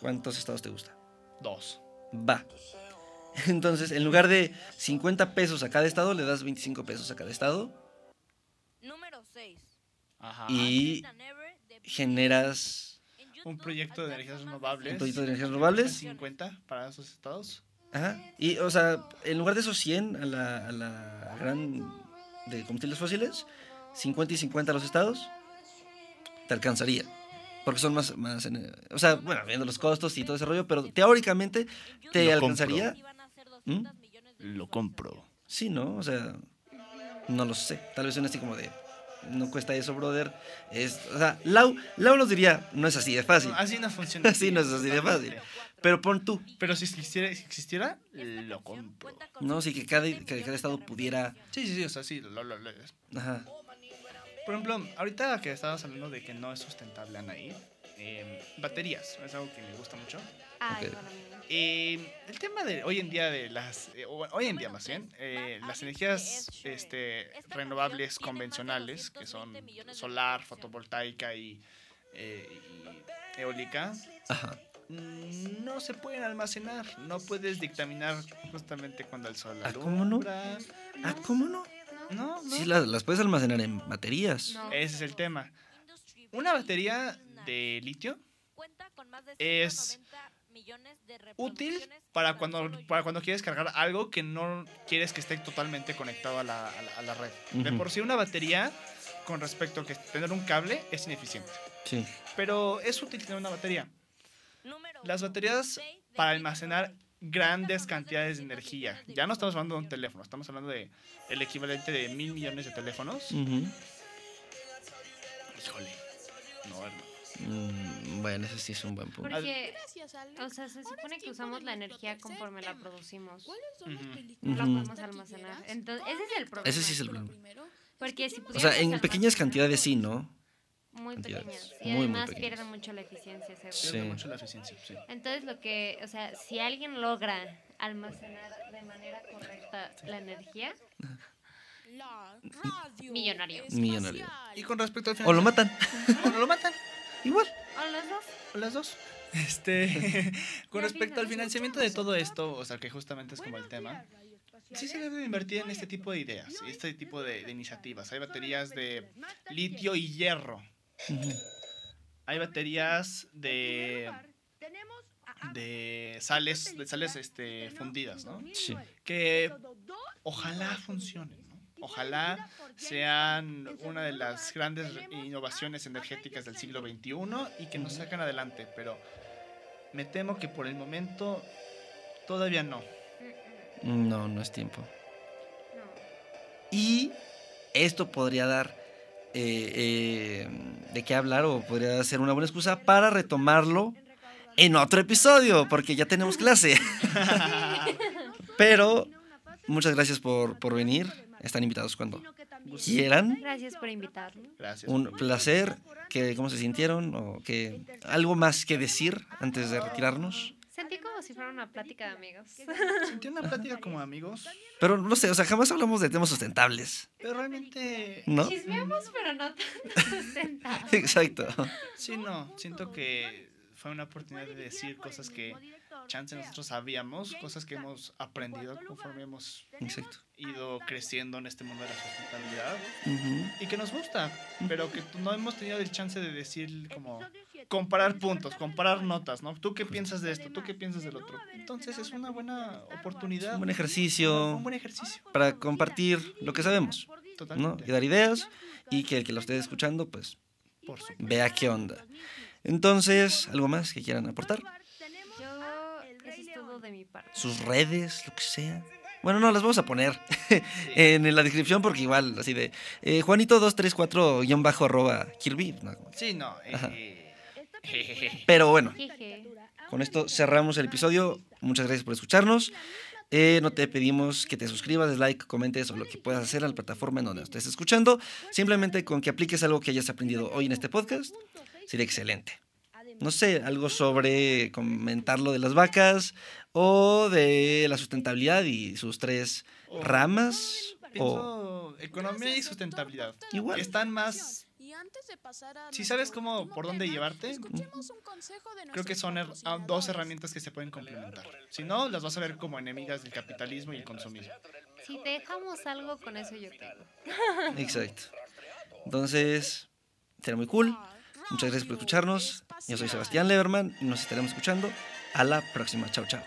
¿Cuántos estados te gusta? Dos. Va. Entonces, en lugar de 50 pesos a cada estado, le das 25 pesos a cada estado Número 6. Ajá. y generas un proyecto de energías renovables. un proyecto de energías renovables. 50 para esos estados. Ajá. Y, o sea, en lugar de esos 100 a la, a la gran de combustibles fósiles, 50 y 50 a los estados, te alcanzaría. Porque son más, más en- o sea, bueno, viendo los costos y todo ese rollo, pero teóricamente te Lo alcanzaría. ¿Mm? Lo compro. Sí, ¿no? O sea, no lo sé. Tal vez suene así como de, no cuesta eso, brother. Es, o sea, Lau, Lau nos diría, no es así de fácil. así no funciona. Así no es así de fácil. Pero pon tú, Pero si existiera, si existiera lo compro. ¿no? Sí, que cada, que cada estado pudiera... Sí, sí, sí, o sea, sí. lo- lo- lo- Ajá. Por ejemplo, ahorita que estabas hablando de que no es sustentable Anaí, eh, baterías, es algo que me gusta mucho. Ay, Ok. bueno, amigo. Eh, el tema de hoy en día de las, eh, hoy en día más bien, eh, las energías este, renovables convencionales, que son solar, fotovoltaica y, eh, y eólica, Ajá. No se pueden almacenar. No puedes dictaminar justamente cuando el sol Ah, ¿cómo no? alumbra. Ah, ¿cómo no? No, no. Sí, las, las puedes almacenar en baterías. No. Ese es el tema. Una batería de litio es útil para cuando, para cuando quieres cargar algo que no quieres que esté totalmente conectado a la, a la- a la red. De por sí una batería, con respecto a que tener un cable, es ineficiente. Sí. Pero es útil tener una batería. Las baterías para almacenar grandes cantidades de energía. Ya no estamos hablando de un teléfono, estamos hablando de el equivalente de mil millones de teléfonos. Híjole. No, hermano. Mm, bueno, ese sí es un buen punto. Porque, o sea, se supone que usamos la energía conforme la producimos. No la podemos almacenar. Entonces, ese es el problema. Ese sí es el problema. Porque si O sea, en pequeñas cantidades sí, ¿no? Muy pequeñas. Y muy, muy además pequeñas. pierde mucho la eficiencia Sí. Pierde mucho la eficiencia, sí. Entonces lo que, o sea, si alguien logra almacenar de manera correcta la energía, millonario. Millonario. Y con respecto al O lo matan. o lo matan. Igual. O los dos. o Las dos. Este, con respecto al financiamiento de todo esto, o sea, que justamente es como el tema, sí se debe invertir en este tipo de ideas, este tipo de, de iniciativas. Hay baterías de litio y hierro. Hay baterías de, de sales, de sales este, fundidas, ¿no? Sí. Que ojalá funcionen, ¿no? Ojalá sean una de las grandes innovaciones energéticas del siglo XXI y que nos saquen adelante, pero me temo que por el momento todavía no. No, no es tiempo. Y esto podría dar eh, eh, de qué hablar o podría ser una buena excusa para retomarlo en otro episodio, porque ya tenemos clase. Pero muchas gracias por, por venir. Están invitados cuando quieran. Gracias por invitarme. Gracias. Un placer. Que, ¿Cómo se sintieron? ¿O que, ¿Algo más que decir antes de retirarnos? Sentí como si fuera una plática de amigos. Sentí una plática como amigos, Pero no sé, o sea, jamás hablamos de temas sustentables, pero realmente ¿no? Chismeamos, pero no tan sustentados. Exacto. sí, no. Siento que fue una oportunidad de decir cosas que chance nosotros sabíamos, cosas que hemos aprendido conforme hemos Exacto. ido creciendo en este mundo de la sustentabilidad Ujú. y que nos gusta, pero que no hemos tenido el chance de decir como comparar puntos, comparar notas, ¿no? ¿Tú qué piensas de esto? ¿Tú qué piensas del otro? Entonces es una buena oportunidad. Un buen ejercicio Un buen ejercicio. para compartir lo que sabemos, ¿no? Y dar ideas y que el que lo esté escuchando, pues, Por vea qué onda. Entonces, ¿algo más que quieran aportar? Yo, eso es todo de mi parte. Sus redes, lo que sea. Bueno, no, las vamos a poner en la descripción porque igual, así de eh, Juanito234 arroba Kirby. no, Sí, no. Eh. Pero bueno, con esto cerramos el episodio. Muchas gracias por escucharnos. Eh, no te pedimos que te suscribas, des like, comentes o lo que puedas hacer a la plataforma en donde nos estés escuchando. Simplemente con que apliques algo que hayas aprendido hoy en este podcast, sería excelente. No sé, algo sobre comentar lo de las vacas o de la sustentabilidad y sus tres ramas. O Pienso economía y sustentabilidad. igual. Están más... Y antes de pasar a Si sabes cómo, por dónde tema, llevarte, escuchemos un consejo de creo que son her- ah, dos herramientas que se pueden complementar. Si no, las vas a ver como enemigas del capitalismo y el consumismo. Si te dejamos algo, con eso yo tengo. Exacto. Entonces, será muy cool. Muchas gracias por escucharnos. Yo soy Sebastián Leverman y nos estaremos escuchando a la próxima. Chao, chao.